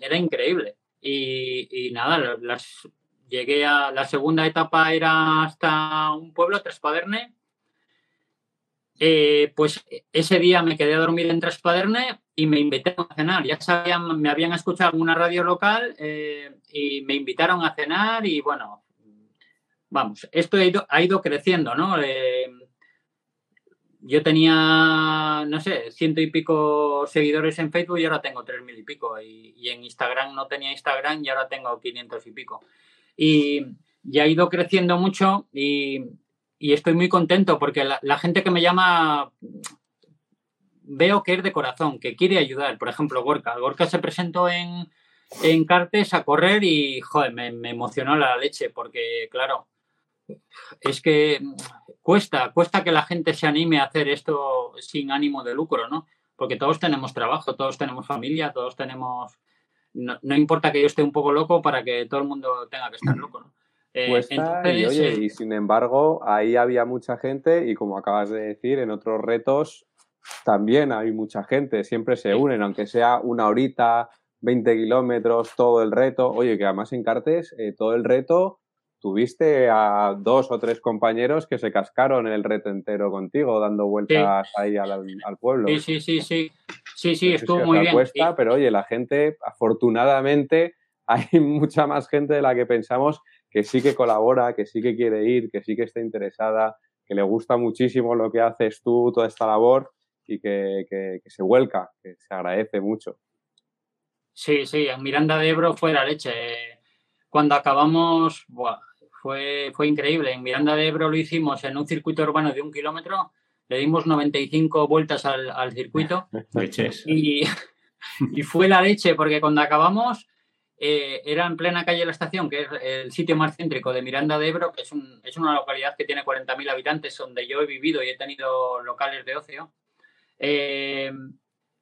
era increíble. Y, nada, las, llegué a la segunda etapa, era hasta un pueblo, Trespaderne, eh, pues ese día me quedé a dormir en Trespaderne y me invitaron a cenar. Ya sabían, me habían escuchado en una radio local eh, y me invitaron a cenar y bueno, vamos, esto ha ido, creciendo, ¿no? Eh, yo tenía, no sé, ciento y pico seguidores en Facebook y ahora tengo tres mil y pico. Y, y, en Instagram no tenía Instagram y ahora tengo quinientos y pico. Y ya ha ido creciendo mucho y y estoy muy contento porque la, gente que me llama veo que es de corazón, que quiere ayudar. Por ejemplo, Gorka. Gorka se presentó en, en Cartes a correr y, joder, me, emocionó la leche porque, claro, es que cuesta, cuesta que la gente se anime a hacer esto sin ánimo de lucro, ¿no? porque todos tenemos trabajo, todos tenemos familia, todos tenemos... No, importa que yo esté un poco loco para que todo el mundo tenga que estar loco, ¿no? Eh, y, oye, eh, y sin embargo, ahí había mucha gente y como acabas de decir, en otros retos también hay mucha gente, siempre se unen, aunque sea una horita, 20 kilómetros, todo el reto. Oye, que además en Cartes, eh, todo el reto, tuviste a dos o tres compañeros que se cascaron en el reto entero contigo, dando vueltas ahí al, pueblo. Sí, sí, sí, sí. Sí, sí, estuvo muy bien. Cuesta, Pero oye, la gente, afortunadamente, hay mucha más gente de la que pensamos que sí que colabora, que sí que quiere ir, que sí que está interesada, que le gusta muchísimo lo que haces tú, toda esta labor y que, se vuelca, que se agradece mucho. Sí, sí, en Miranda de Ebro fue la leche. Cuando acabamos, fue, fue increíble. En Miranda de Ebro lo hicimos en un circuito urbano de un kilómetro, le dimos 95 vueltas al, circuito. y, y fue la leche, porque cuando acabamos eh, era en plena calle de la estación, que es el sitio más céntrico de Miranda de Ebro, que es, una localidad que tiene 40.000 habitantes, donde yo he vivido y he tenido locales de ocio. Eh,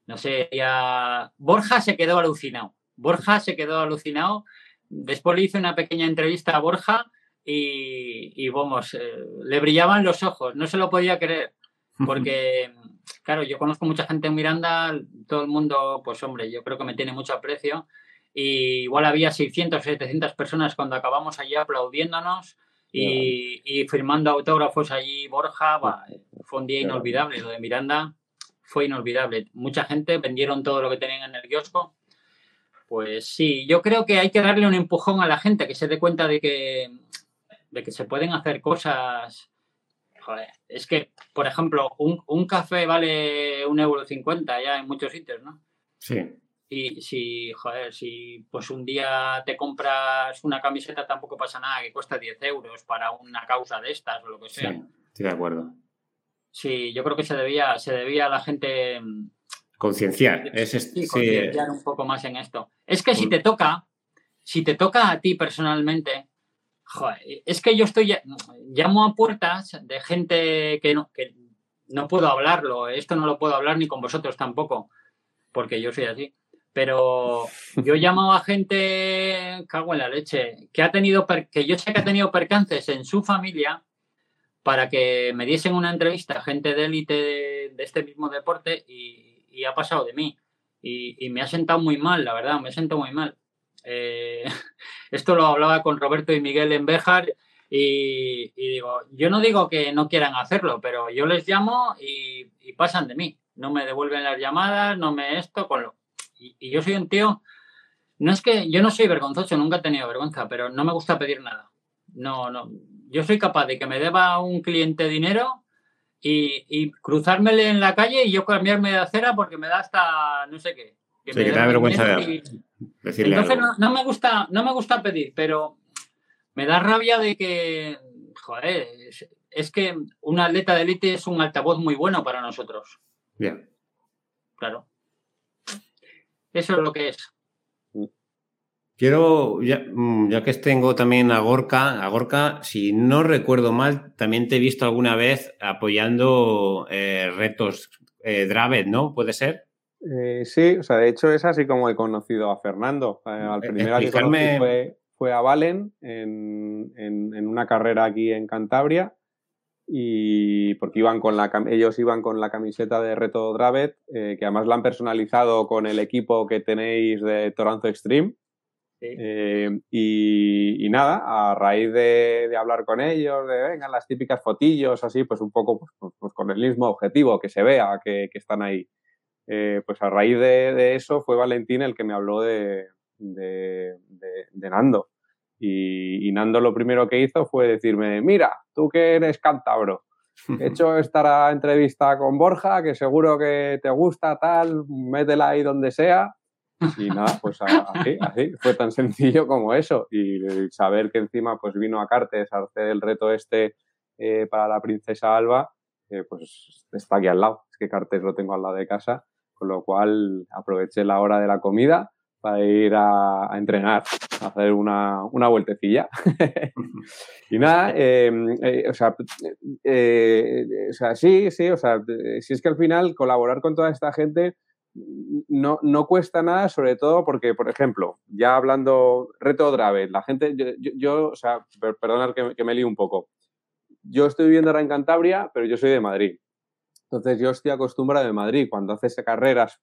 no sé, ya... Borja se quedó alucinado. Borja se quedó alucinado. Después le hice una pequeña entrevista a Borja y, vamos, eh, le brillaban los ojos, no se lo podía creer. Porque, claro, yo conozco mucha gente en Miranda, todo el mundo, pues hombre, yo creo que me tiene mucho aprecio y igual había 600 o 700 personas cuando acabamos allí aplaudiéndonos y, firmando autógrafos allí Borja, fue un día inolvidable, lo de Miranda fue inolvidable. Mucha gente vendieron todo lo que tenían en el kiosco. Pues sí, yo creo que hay que darle un empujón a la gente, que se dé cuenta de que, de que se pueden hacer cosas. Joder, es que, por ejemplo, un, un café vale un euro cincuenta ya en muchos sitios, ¿no? Sí. Y si, joder, si pues un día te compras una camiseta tampoco pasa nada, que cuesta 10 euros para una causa de estas o lo que sea. Sí, estoy de acuerdo. Sí, yo creo que se debía, se debía a la gente mm, concienciar, es sí, concienciar un poco más en esto. Es que si te toca, si te toca a ti personalmente, es que yo estoy llamo a puertas de gente que no, que no puedo hablarlo, esto no lo puedo hablar ni con vosotros tampoco, porque yo soy así pero yo llamaba a gente, cago en la leche, que ha tenido, que yo sé que ha tenido percances en su familia para que me diesen una entrevista, gente de élite de, este mismo deporte y, ha pasado de mí. Y, me ha sentado muy mal, la verdad, me siento muy mal. Eh, esto lo hablaba con Roberto y Miguel en Béjar y, digo, yo no digo que no quieran hacerlo, pero yo les llamo y, y pasan de mí. No me devuelven las llamadas, no me esto, con lo, y, yo soy un tío, no es que yo no soy vergonzoso, nunca he tenido vergüenza, pero no me gusta pedir nada. No, no. Yo soy capaz de que me deba un cliente dinero y, cruzármele en la calle y yo cambiarme de acera porque me da hasta no sé qué. Que sí, que te da vergüenza de decirle Entonces No, me gusta, no me gusta pedir, pero me da rabia de que, joder, es, que un atleta de élite es un altavoz muy bueno para nosotros. Bien. Claro. Eso es lo que es. Quiero, ya, mm, que tengo también a Gorka, a Gorka, si no recuerdo mal, también te he visto alguna vez apoyando eh, retos eh, Dravet, ¿no? ¿Puede ser? Eh, sí, o sea, de hecho es así como he conocido a Fernando. Eh, al primero que conocí fue, fue, a Valen en, en, una carrera aquí en Cantabria y porque iban con la ellos iban con la camiseta de Reto Dravet, eh, que además la han personalizado con el equipo que tenéis de Toronto Extreme. Eh, y, nada, a raíz de, hablar con ellos, de vengan las típicas fotillos, así, pues un poco pues, pues, pues con el mismo objetivo, que se vea que, están ahí. Eh, pues a raíz de, eso fue Valentín el que me habló de, de Nando. Y, Nando lo primero que hizo fue decirme, mira, tú que eres cántabro, he hecho esta entrevista con Borja, que seguro que te gusta, tal, métela ahí donde sea. Y nada, pues así, así, fue tan sencillo como eso. Y saber que encima pues vino a Cartes a hacer el reto este eh, para la princesa Alba, eh, pues está aquí al lado. Es que Cartes lo tengo al lado de casa, con lo cual aproveché la hora de la comida para ir a, entrenar, a hacer una, una vueltecilla. y nada, em, eh, o, sea, eh, o sea, sí, sí, o sea, si es que al final colaborar con toda esta gente no, no cuesta nada, sobre todo porque, por ejemplo, ya hablando reto otra vez, la gente, yo, yo, o sea, perdonad que, que me lío un poco. Yo estoy viviendo ahora en Cantabria, pero yo soy de Madrid. Entonces yo estoy acostumbrado en Madrid, cuando haces carreras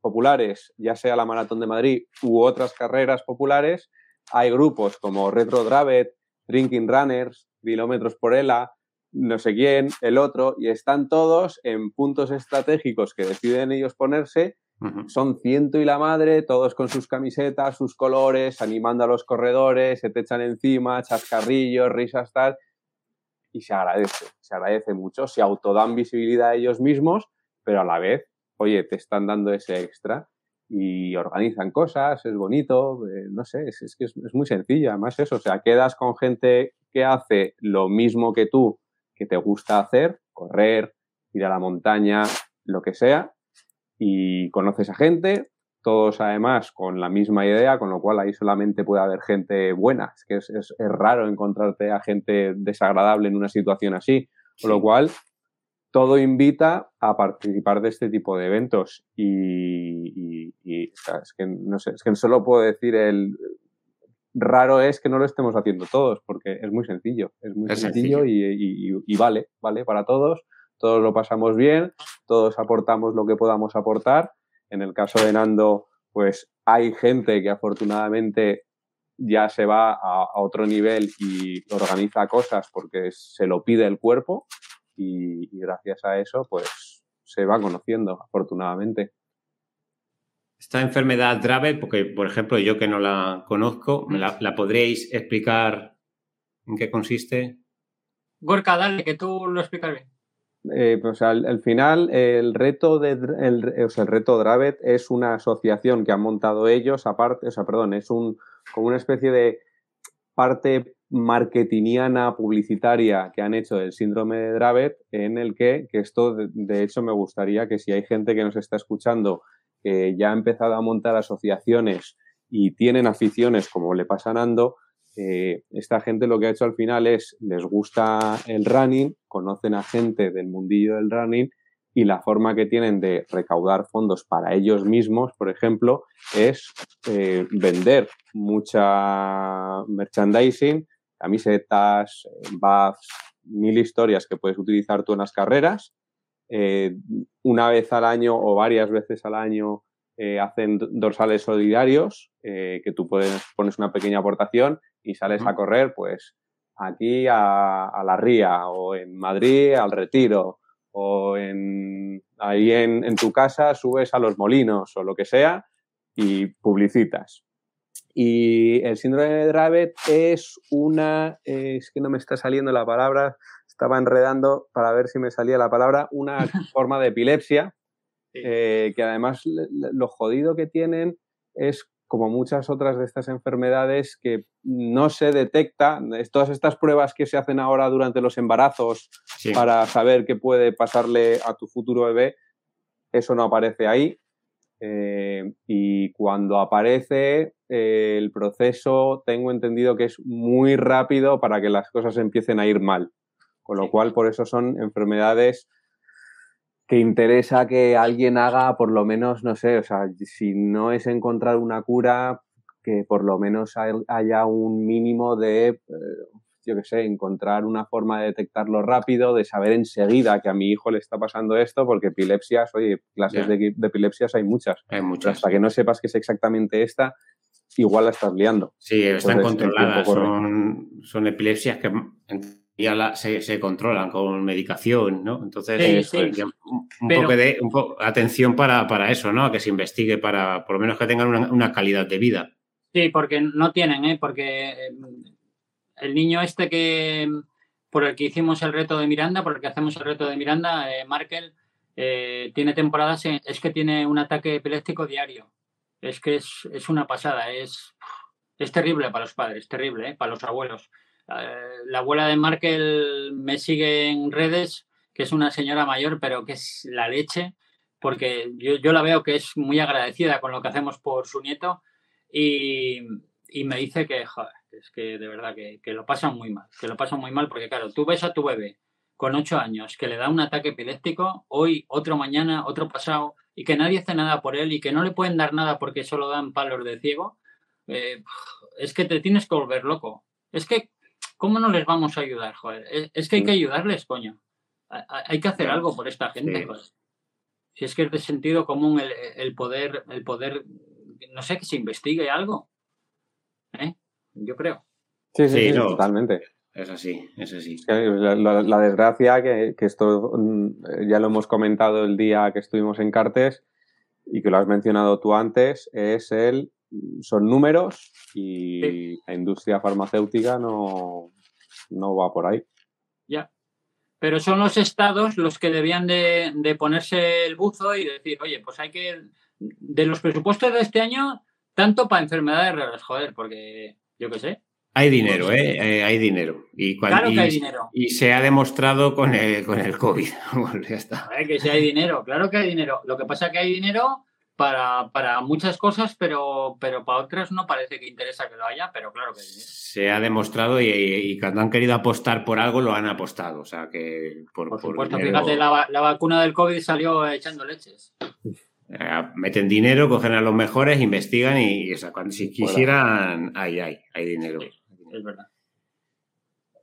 populares, ya sea la Maratón de Madrid u otras carreras populares, hay grupos como Retro Dravet, Drinking Runners, Kilómetros por Ela, no sé quién, el otro, y están todos en puntos estratégicos que deciden ellos ponerse. Son ciento y la madre, todos con sus camisetas, sus colores, animando a los corredores, se te echan encima, chascarrillos, risas, tal y se agradece, se agradece mucho, se autodan visibilidad a ellos mismos, pero a la vez, oye, te están dando ese extra y organizan cosas, es bonito, eh, no sé, es, que es, muy sencillo, además eso, o sea, quedas con gente que hace lo mismo que tú, que te gusta hacer, correr, ir a la montaña, lo que sea, y conoces a gente, todos además con la misma idea, con lo cual ahí solamente puede haber gente buena. Es que es, raro encontrarte a gente desagradable en una situación así. Con lo cual, todo invita a participar de este tipo de eventos. Y, es que no sé, es que solo puedo decir el raro es que no lo estemos haciendo todos, porque es muy sencillo, es muy sencillo, y, vale, vale para todos, todos lo pasamos bien, todos aportamos lo que podamos aportar en el caso de Nando, pues hay gente que afortunadamente ya se va a, otro nivel y organiza cosas porque se lo pide el cuerpo y, gracias a eso pues se va conociendo afortunadamente. Esta enfermedad grave, porque por ejemplo yo que no la conozco, la, la podréis explicar en qué consiste? Gorka, dale, que tú lo explicas bien. Eh, pues al, final el reto de el, o sea, el reto Dravet es una asociación que han montado ellos aparte, o sea, perdón, es un como una especie de parte marketingiana publicitaria que han hecho del síndrome de Dravet en el que, que esto de, hecho me gustaría que si hay gente que nos está escuchando que ya ha empezado a montar asociaciones y tienen aficiones como le pasa a Nando, eh, esta gente lo que ha hecho al final es, les gusta el running, conocen a gente del mundillo del running y la forma que tienen de recaudar fondos para ellos mismos, por ejemplo, es eh, vender mucha merchandising, camisetas, buffs, mil historias que puedes utilizar tú en las carreras. Eh, una vez al año o varias veces al año hacen dorsales solidarios, que tú puedes, pones una pequeña aportación y sales a correr, pues aquí a, la Ría o en Madrid al Retiro o en, ahí en, tu casa subes a los molinos o lo que sea y publicitas. Y el síndrome de Dravet es una, es que no me está saliendo la palabra, estaba enredando para ver si me salía la palabra, una forma de epilepsia, eh, que además lo jodido que tienen es como muchas otras de estas enfermedades que no se detecta, todas estas pruebas que se hacen ahora durante los embarazos para saber qué puede pasarle a tu futuro bebé, eso no aparece ahí. Eh, y cuando aparece eh, el proceso, tengo entendido que es muy rápido para que las cosas empiecen a ir mal. Con lo cual, por eso son enfermedades que interesa que alguien haga por lo menos, no sé, o sea, si no es encontrar una cura, que por lo menos haya un mínimo de, eh, yo qué sé, encontrar una forma de detectarlo rápido, de saber enseguida que a mi hijo le está pasando esto, porque epilepsias, oye, clases de, epilepsias hay muchas. Hay muchas. Hasta que no sepas que es exactamente esta, igual la estás liando. Sí, están controladas. Son, son epilepsias que ya se, controlan con medicación, ¿no? Entonces, un, poco de atención para, eso, ¿no? A que se investigue para, por lo menos que tengan una, calidad de vida. Sí, porque no tienen, ¿eh? Porque eh, el niño este que por el que hicimos el reto de Miranda, por el que hacemos el reto de Miranda, eh, Markel, eh, tiene temporadas, es que tiene un ataque epiléptico diario. Es que es, es una pasada, es, es terrible para los padres, terrible, para los abuelos la abuela de Markel me sigue en redes, que es una señora mayor, pero que es la leche, porque yo, la veo que es muy agradecida con lo que hacemos por su nieto y, me dice que, joder, es que de verdad que, lo pasan muy mal, que lo pasan muy mal porque claro, tú ves a tu bebé con ocho años que le da un ataque epiléptico, hoy, otro mañana, otro pasado, y que nadie hace nada por él y que no le pueden dar nada porque solo dan palos de ciego, eh, es que te tienes que volver loco. Es que, ¿cómo no les vamos a ayudar, joder? Es, que hay que ayudarles, coño. Hay que hacer algo por esta gente, joder. Si es que es de sentido común el, poder, el poder, no sé, que se investigue algo. ¿Eh? Yo creo. Sí, sí, totalmente. Es así, es así. La, desgracia, que, esto mm, ya lo hemos comentado el día que estuvimos en Cartes y que lo has mencionado tú antes, es el son números y la industria farmacéutica no, no va por ahí. Ya. Pero son los estados los que debían de, ponerse el buzo y decir, oye, pues hay que, de los presupuestos de este año, tanto para enfermedades raras, joder, porque yo qué sé. Hay dinero, pues ¿eh? ¿eh? Hay dinero. Y claro que hay dinero. Y se ha demostrado con el, con el COVID. ya está. que sí hay dinero, claro que hay dinero. Lo que pasa es que hay dinero para, muchas cosas, pero, pero para otras no parece que interesa que lo haya, pero claro que Se ha demostrado y, cuando han querido apostar por algo lo han apostado. O sea que por, supuesto, fíjate, la, vacuna del COVID salió echando leches. Eh, meten dinero, cogen a los mejores, investigan y, si quisieran, hay, hay, hay dinero. es verdad.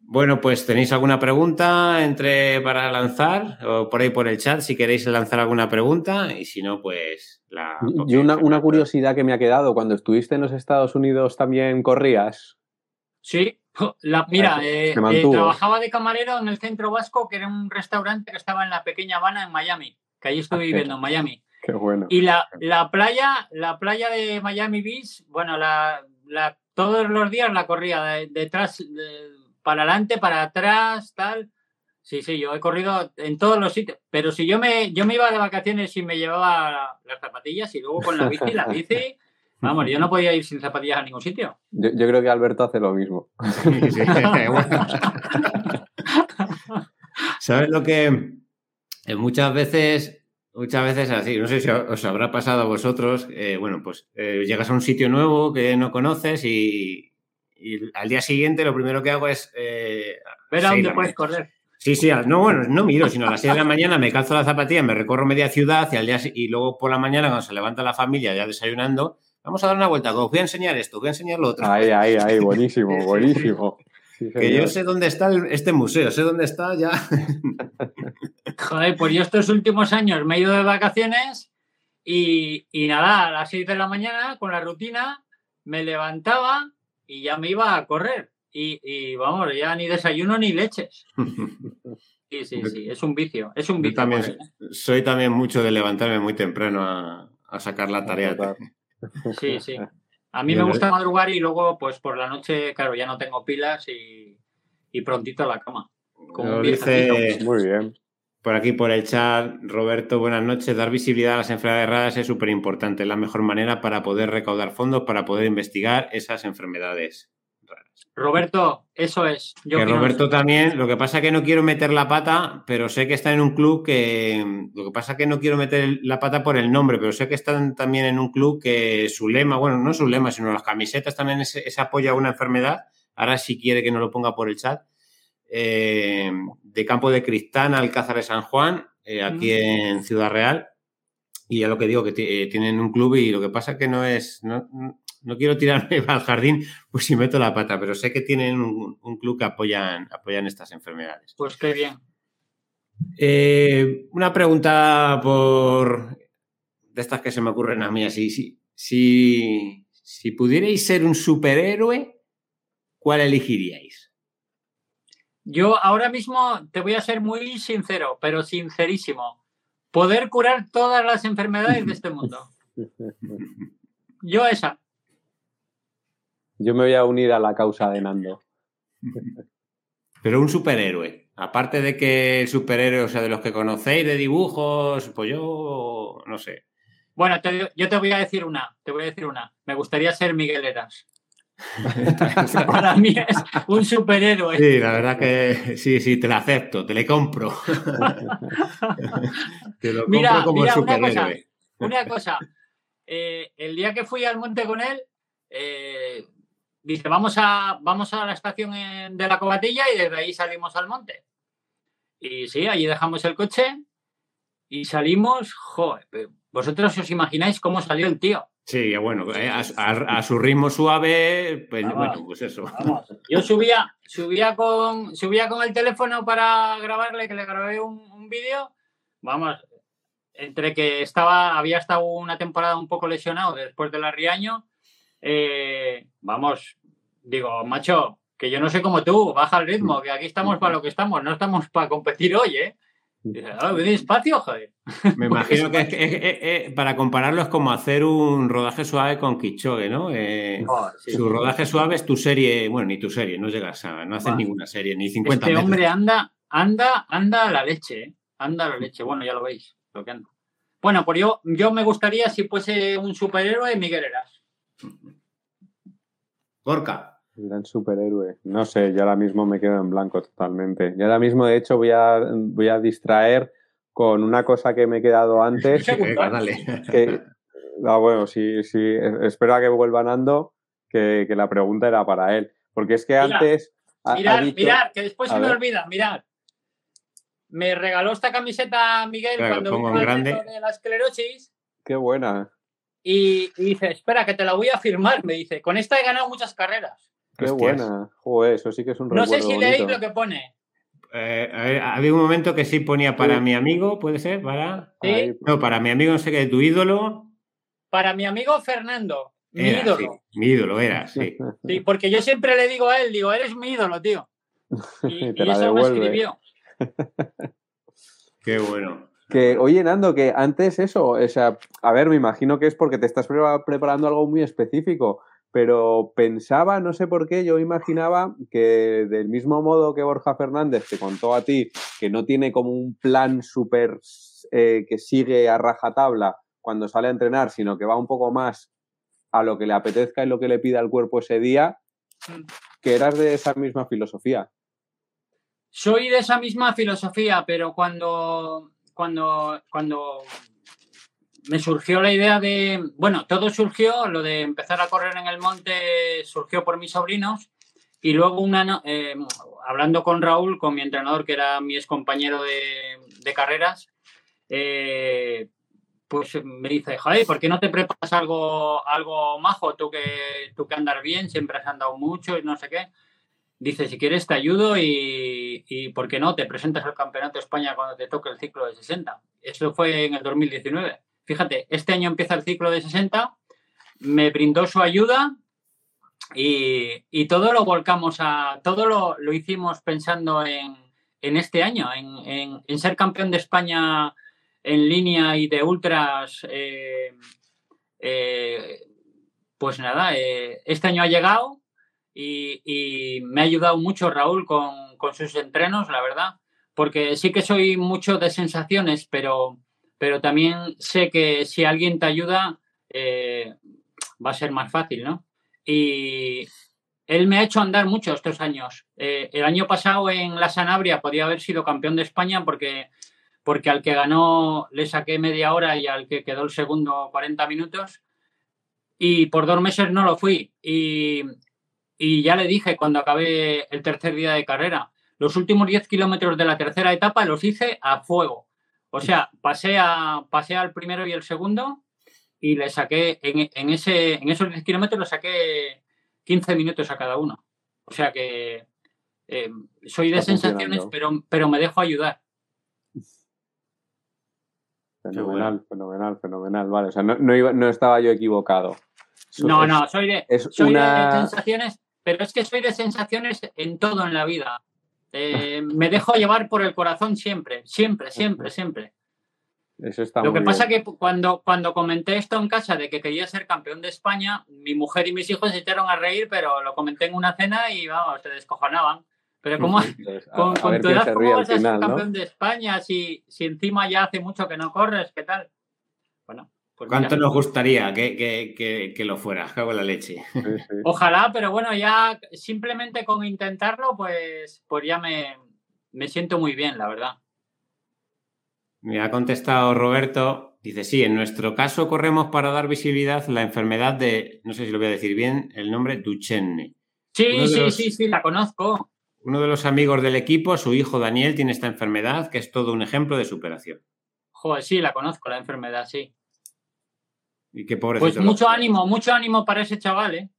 Bueno, pues tenéis alguna pregunta entre para lanzar o por ahí por el chat si queréis lanzar alguna pregunta y si no, pues la... Y una, curiosidad que me ha quedado, cuando estuviste en los Estados Unidos también corrías. Sí, la, mira, eh, eh, trabajaba de camarero en el centro vasco, que era un restaurante que estaba en la pequeña Habana en Miami, que allí estuve viviendo en Miami. Qué bueno. Y la, la playa, la playa de Miami Beach, bueno, la, todos los días la corría detrás de, para adelante, para atrás, tal. Sí, sí, yo he corrido en todos los sitios, pero si yo me, yo me iba de vacaciones y me llevaba las zapatillas y luego con la bici, la bici, vamos, yo no podía ir sin zapatillas a ningún sitio. Yo, creo que Alberto hace lo mismo. ¿Sabes lo que eh, muchas veces, muchas veces así, no sé si os habrá pasado a vosotros, eh, bueno, pues eh, llegas a un sitio nuevo que no conoces y, y al día siguiente lo primero que hago es... Eh, Ver a dónde puedes correr. Sí, sí, no, bueno, no miro, sino a las 6 de la mañana me calzo la zapatilla, me recorro media ciudad y, al día, y luego por la mañana cuando se levanta la familia ya desayunando, vamos a dar una vuelta, os voy a enseñar esto, voy a enseñar lo otro. Ahí, ahí, ahí, buenísimo, buenísimo. que yo sé dónde está este museo, sé dónde está ya. Joder, pues yo estos últimos años me he ido de vacaciones y, y nada, a las 6 de la mañana con la rutina me levantaba, y ya me iba a correr. Y, vamos, ya ni desayuno ni leches. Sí, sí, sí, es un vicio, es un vicio. también, soy también mucho de levantarme muy temprano a, sacar la tarea. Sí, sí. A mí me gusta madrugar y luego, pues por la noche, claro, ya no tengo pilas y, prontito a la cama. Como dice, muy bien. Por aquí, por el chat, Roberto, buenas noches. Dar visibilidad a las enfermedades raras es súper importante. Es la mejor manera para poder recaudar fondos, para poder investigar esas enfermedades raras. Roberto, eso es. que Roberto también, lo que pasa es que no quiero meter la pata, pero sé que está en un club que. Lo que pasa es que no quiero meter la pata por el nombre, pero sé que están también en un club que su lema, bueno, no su lema, sino las camisetas también es, es apoyo a una enfermedad. Ahora si quiere que no lo ponga por el chat eh, de Campo de Cristán, Alcázar de San Juan, eh, aquí en Ciudad Real. Y ya lo que digo, que eh, tienen un club y lo que pasa que no es, no, quiero tirarme al jardín pues si meto la pata, pero sé que tienen un, club que apoyan, apoyan estas enfermedades. Pues qué bien. una pregunta por de estas que se me ocurren a mí así. Si, si, si pudierais ser un superhéroe, ¿cuál elegiríais? Yo ahora mismo te voy a ser muy sincero, pero sincerísimo. Poder curar todas las enfermedades de este mundo. Yo esa. Yo me voy a unir a la causa de Nando. Pero un superhéroe. Aparte de que el superhéroe, o sea, de los que conocéis de dibujos, pues yo no sé. Bueno, yo te voy a decir una, te voy a decir una. Me gustaría ser Miguel Eras. Para mí es un superhéroe. Sí, la verdad que sí, sí, te la acepto, te le compro. te lo compro como superhéroe. Una cosa, una cosa. Eh, el día que fui al monte con él, eh, dice, vamos a, vamos a la estación de la Cobatilla y desde ahí salimos al monte. Y sí, allí dejamos el coche y salimos, joder, vosotros os imagináis cómo salió el tío. Sí, bueno, eh, a, su ritmo suave, pues bueno, pues eso. Yo subía, subía con, subía con el teléfono para grabarle, que le grabé un, vídeo. Vamos, entre que estaba, había estado una temporada un poco lesionado después del arriaño. Eh, vamos, digo, macho, que yo no sé cómo tú, baja el ritmo, que aquí estamos para lo que estamos, no estamos para competir hoy, ¿eh? Ah, despacio, joder. Me imagino que, es, para compararlo es como hacer un rodaje suave con Kichogue, ¿no? Eh, oh, su rodaje suave es tu serie, bueno, ni tu serie, no llegas a, no haces ninguna serie, ni 50 Este hombre anda, anda, anda a la leche, ¿eh? anda a la leche. Bueno, ya lo veis, lo que anda. Bueno, pues yo, yo me gustaría si fuese un superhéroe, Miguel Eras. Gorka. Gran superhéroe. No sé, yo ahora mismo me quedo en blanco totalmente. Y ahora mismo, de hecho, voy a, voy a distraer con una cosa que me he quedado antes. que, ah, bueno, sí, sí, espero a que vuelva Nando, que, la pregunta era para él. Porque es que antes. Mirad, mirad, que después se me olvida, mirad. Me regaló esta camiseta Miguel cuando vino grande. de la esclerosis. Qué buena. Y, y, dice, espera, que te la voy a firmar. Me dice, con esta he ganado muchas carreras. Qué buena. Joder, eso sí que es un No sé si leéis lo que pone. Eh, había un momento que sí ponía para mi amigo, ¿puede ser? Para. No, para mi amigo, no sé qué, tu ídolo. Para mi amigo Fernando. Mi ídolo. mi ídolo era, sí. Sí, porque yo siempre le digo a él, digo, eres mi ídolo, tío. Y, Te eso me escribió. Qué bueno. Que, oye, Nando, que antes eso, o sea, a ver, me imagino que es porque te estás preparando algo muy específico pero pensaba, no sé por qué, yo imaginaba que del mismo modo que Borja Fernández te contó a ti que no tiene como un plan súper eh, que sigue a rajatabla cuando sale a entrenar, sino que va un poco más a lo que le apetezca y lo que le pida al cuerpo ese día, que eras de esa misma filosofía. Soy de esa misma filosofía, pero cuando, cuando, cuando me surgió la idea de, bueno, todo surgió, lo de empezar a correr en el monte surgió por mis sobrinos y luego una, eh, hablando con Raúl, con mi entrenador que era mi ex compañero de, carreras, eh, pues me dice, joder, ¿por qué no te preparas algo, algo majo? Tú que, tú que andas bien, siempre has andado mucho y no sé qué. Dice, si quieres te ayudo y, y ¿por qué no? Te presentas al Campeonato de España cuando te toque el ciclo de 60. Eso fue en el 2019. Fíjate, este año empieza el ciclo de 60, me brindó su ayuda y, todo lo volcamos a, todo lo, hicimos pensando en, este año, en, ser campeón de España en línea y de ultras. Eh, eh, pues nada, eh, este año ha llegado y, me ha ayudado mucho Raúl con, con sus entrenos, la verdad, porque sí que soy mucho de sensaciones, pero pero también sé que si alguien te ayuda, eh, va a ser más fácil, ¿no? Y él me ha hecho andar mucho estos años. Eh, el año pasado en la Sanabria podía haber sido campeón de España porque, porque al que ganó le saqué media hora y al que quedó el segundo 40 minutos. Y por dos meses no lo fui. Y, y ya le dije cuando acabé el tercer día de carrera, los últimos 10 kilómetros de la tercera etapa los hice a fuego o sea, pasé, a, pasé al primero y el segundo y le saqué, en, ese, en esos 10 kilómetros le saqué 15 minutos a cada uno. O sea que eh, soy de sensaciones, pero, pero me dejo ayudar. Fenomenal, fenomenal, fenomenal. Vale, o sea, no, estaba yo equivocado. no, no, soy, de, soy de sensaciones, pero es que soy de sensaciones en todo en la vida. Eh, me dejo llevar por el corazón siempre, siempre, siempre, siempre. Eso está Lo que pasa que cuando, cuando comenté esto en casa de que quería ser campeón de España, mi mujer y mis hijos se echaron a reír, pero lo comenté en una cena y vamos, se descojonaban. Pero ¿cómo, con, tu edad, ¿cómo vas a ser campeón de España si, si encima ya hace mucho que no corres? ¿Qué tal? Bueno, pues ¿Cuánto nos gustaría que, lo fuera? Cago en la leche. Ojalá, pero bueno, ya simplemente con intentarlo, pues, pues ya me, me siento muy bien, la verdad. Me ha contestado Roberto dice, sí, en nuestro caso corremos para dar visibilidad la enfermedad de, no sé si lo voy a decir bien, el nombre Duchenne. Sí, sí, sí, sí, la conozco. Uno de los amigos del equipo, su hijo Daniel, tiene esta enfermedad, que es todo un ejemplo de superación. Joder, sí, la conozco, la enfermedad, sí. Y qué pobre. Pues mucho ánimo, mucho ánimo para ese chaval, ¿eh?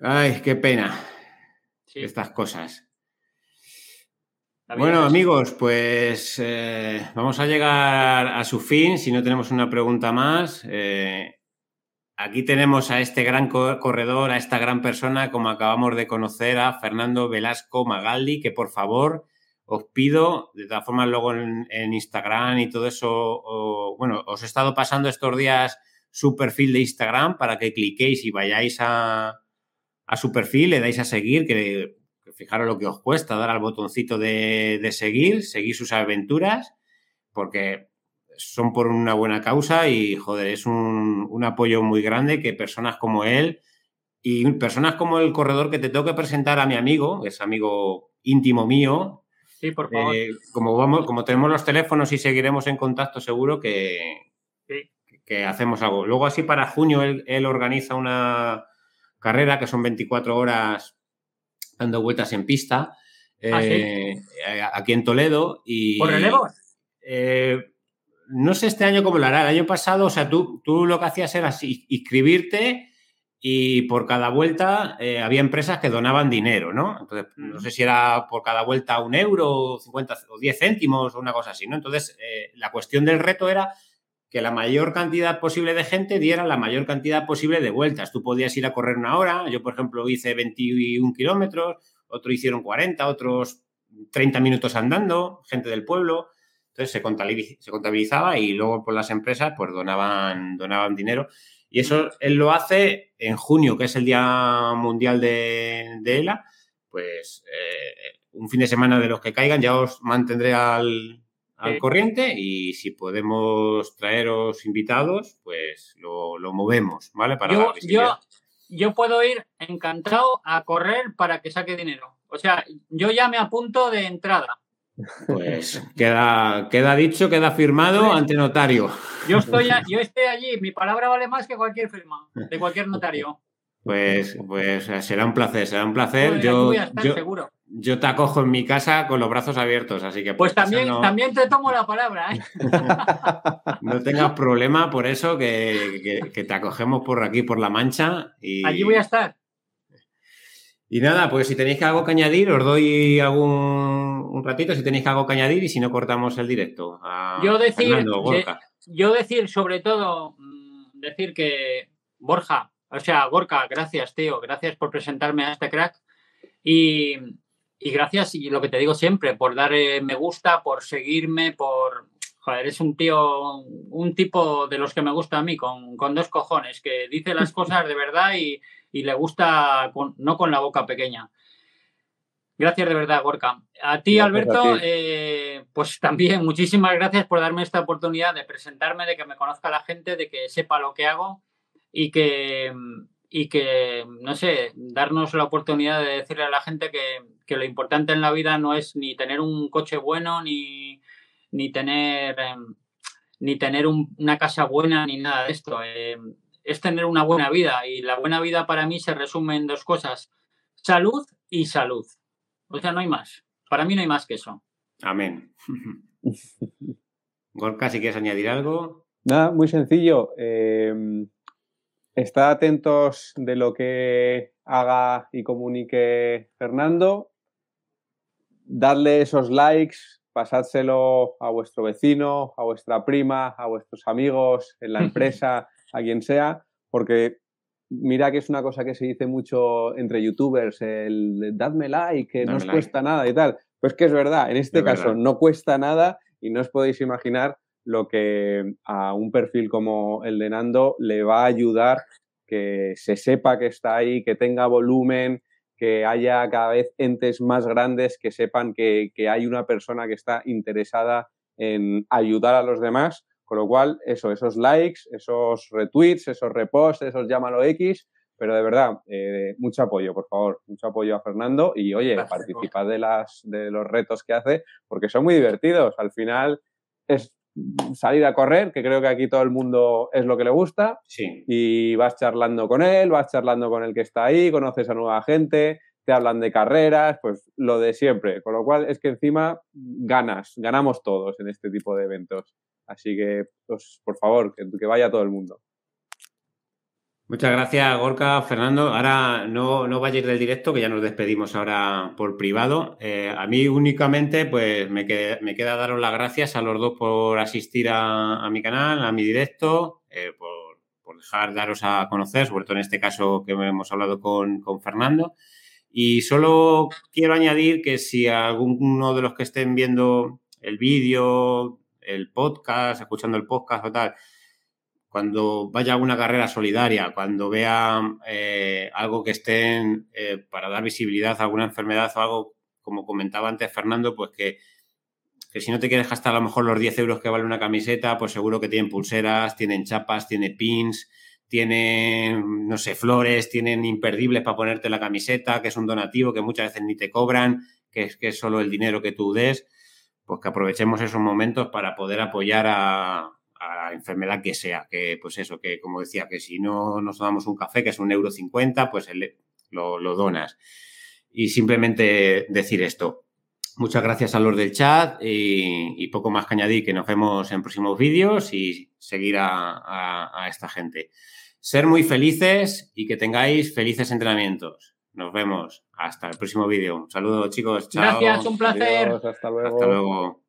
Ay, qué pena. Estas cosas. Bueno, amigos, pues eh, vamos a llegar a su fin. Si no tenemos una pregunta más, eh, aquí tenemos a este gran corredor, a esta gran persona, como acabamos de conocer, a Fernando Velasco Magaldi, que por favor os pido, de todas formas, luego en, Instagram y todo eso, bueno, os he estado pasando estos días su perfil de Instagram para que cliquéis y vayáis a, a su perfil, le dais a seguir, que, fijaros lo que os cuesta dar al botoncito de, seguir, seguir sus aventuras, porque son por una buena causa y, joder, es un, apoyo muy grande que personas como él y personas como el corredor que te tengo que presentar a mi amigo, es amigo íntimo mío. Sí, por favor. Eh, como, vamos, como tenemos los teléfonos y seguiremos en contacto, seguro que, que hacemos algo. Luego, así para junio, él organiza una, carrera, que son 24 horas dando vueltas en pista, ¿Ah, eh, aquí en Toledo. Y, ¿Por relevo? Eh, no sé este año cómo lo hará. El año pasado, o sea, tú, tú lo que hacías era inscribirte y por cada vuelta eh, había empresas que donaban dinero, ¿no? Entonces, no sé si era por cada vuelta un euro, 50 o 10 céntimos o una cosa así, ¿no? Entonces, la cuestión del reto era que la mayor cantidad posible de gente diera la mayor cantidad posible de vueltas. Tú podías ir a correr una hora, yo por ejemplo hice 21 kilómetros, otros hicieron 40, otros 30 minutos andando, gente del pueblo. Entonces se contabilizaba y luego por las empresas pues donaban, donaban dinero. Y eso él lo hace en junio, que es el Día Mundial de, ELA. Pues eh, un fin de semana de los que caigan ya os mantendré al, al corriente y si podemos traeros invitados, pues lo, movemos, ¿vale? Para yo, yo, yo, puedo ir encantado a correr para que saque dinero. O sea, yo ya me apunto de entrada. Pues queda, queda dicho, queda firmado ante notario. Yo estoy, yo estoy allí, mi palabra vale más que cualquier firma de cualquier notario. Pues, pues será un placer, será un placer. Pues yo, yo, seguro. yo te acojo en mi casa con los brazos abiertos, así que... Pues también, también te tomo la palabra. ¿eh? no tengas problema por eso, que, te acogemos por aquí, por La Mancha. Y... Allí voy a estar. Y nada, pues si tenéis algo que añadir, os doy algún un ratito si tenéis algo que añadir y si no cortamos el directo. yo decir, yo decir sobre todo, mm, decir que Borja, o sea, Gorka, gracias, tío. Gracias por presentarme a este crack. Y, gracias, y lo que te digo siempre, por dar eh, me gusta, por seguirme, por. Joder, eres un tío, un tipo de los que me gusta a mí, con, dos cojones, que dice las cosas de verdad y, le gusta no con la boca pequeña. Gracias de verdad, Gorka. A ti, Alberto, eh, pues también muchísimas gracias por darme esta oportunidad de presentarme, de que me conozca la gente, de que sepa lo que hago y que, y que, no sé, darnos la oportunidad de decirle a la gente que, lo importante en la vida no es ni tener un coche bueno, ni, ni tener, em, ni tener una casa buena, ni nada de esto. Em, es tener una buena vida y la buena vida para mí se resume en dos cosas, salud y salud. O sea, no hay más. Para mí no hay más que eso. Amén. Gorka, si quieres añadir algo. Nada, muy sencillo. Em, Estad atentos de lo que haga y comunique Fernando. Dadle esos likes, pasádselo a vuestro vecino, a vuestra prima, a vuestros amigos, en la empresa, a quien sea, porque mira que es una cosa que se dice mucho entre youtubers, el dadme like, que no os cuesta nada y tal. Pues que es verdad, en este caso no cuesta nada y no os podéis imaginar lo que a un perfil como el de Nando le va a ayudar que se sepa que está ahí, que tenga volumen, que haya cada vez entes más grandes que sepan que, hay una persona que está interesada en ayudar a los demás. Con lo cual, eso, esos likes, esos retweets, esos reposts, esos llámalo X, pero de verdad, eh, mucho apoyo, por favor, mucho apoyo a Fernando y oye, participad de, las, de los retos que hace porque son muy divertidos. Al final es salir a correr, que creo que aquí todo el mundo es lo que le gusta, sí. y vas charlando con él, vas charlando con el que está ahí, conoces a nueva gente, te hablan de carreras, pues lo de siempre. Con lo cual es que encima ganas, ganamos todos en este tipo de eventos. Así que, pues, por favor, que, vaya todo el mundo. Muchas gracias, Gorka, Fernando. Ahora no, no vayáis del directo, que ya nos despedimos ahora por privado. Eh, a mí únicamente, pues me, me, queda daros las gracias a los dos por asistir a, mi canal, a mi directo, eh, por, por, dejar daros a conocer, sobre todo en este caso que hemos hablado con, con Fernando. Y solo quiero añadir que si alguno de los que estén viendo el vídeo, el podcast, escuchando el podcast o tal, cuando vaya a una carrera solidaria, cuando vea eh, algo que estén eh, para dar visibilidad a alguna enfermedad o algo, como comentaba antes Fernando, pues que, que, si no te quieres gastar a lo mejor los 10 euros que vale una camiseta, pues seguro que tienen pulseras, tienen chapas, tienen pins, tienen, no sé, flores, tienen imperdibles para ponerte la camiseta, que es un donativo que muchas veces ni te cobran, que es, que es solo el dinero que tú des, pues que aprovechemos esos momentos para poder apoyar a, la enfermedad que sea, que pues eso, que como decía, que si no nos damos un café, que es un euro cincuenta, pues lo, donas. Y simplemente decir esto. Muchas gracias a los del chat y, poco más que añadir, que nos vemos en próximos vídeos y seguir a esta gente. Ser muy felices y que tengáis felices entrenamientos. Nos vemos. Hasta el próximo vídeo. Un saludo, chicos. Chao. Gracias, un placer. hasta luego. Hasta luego.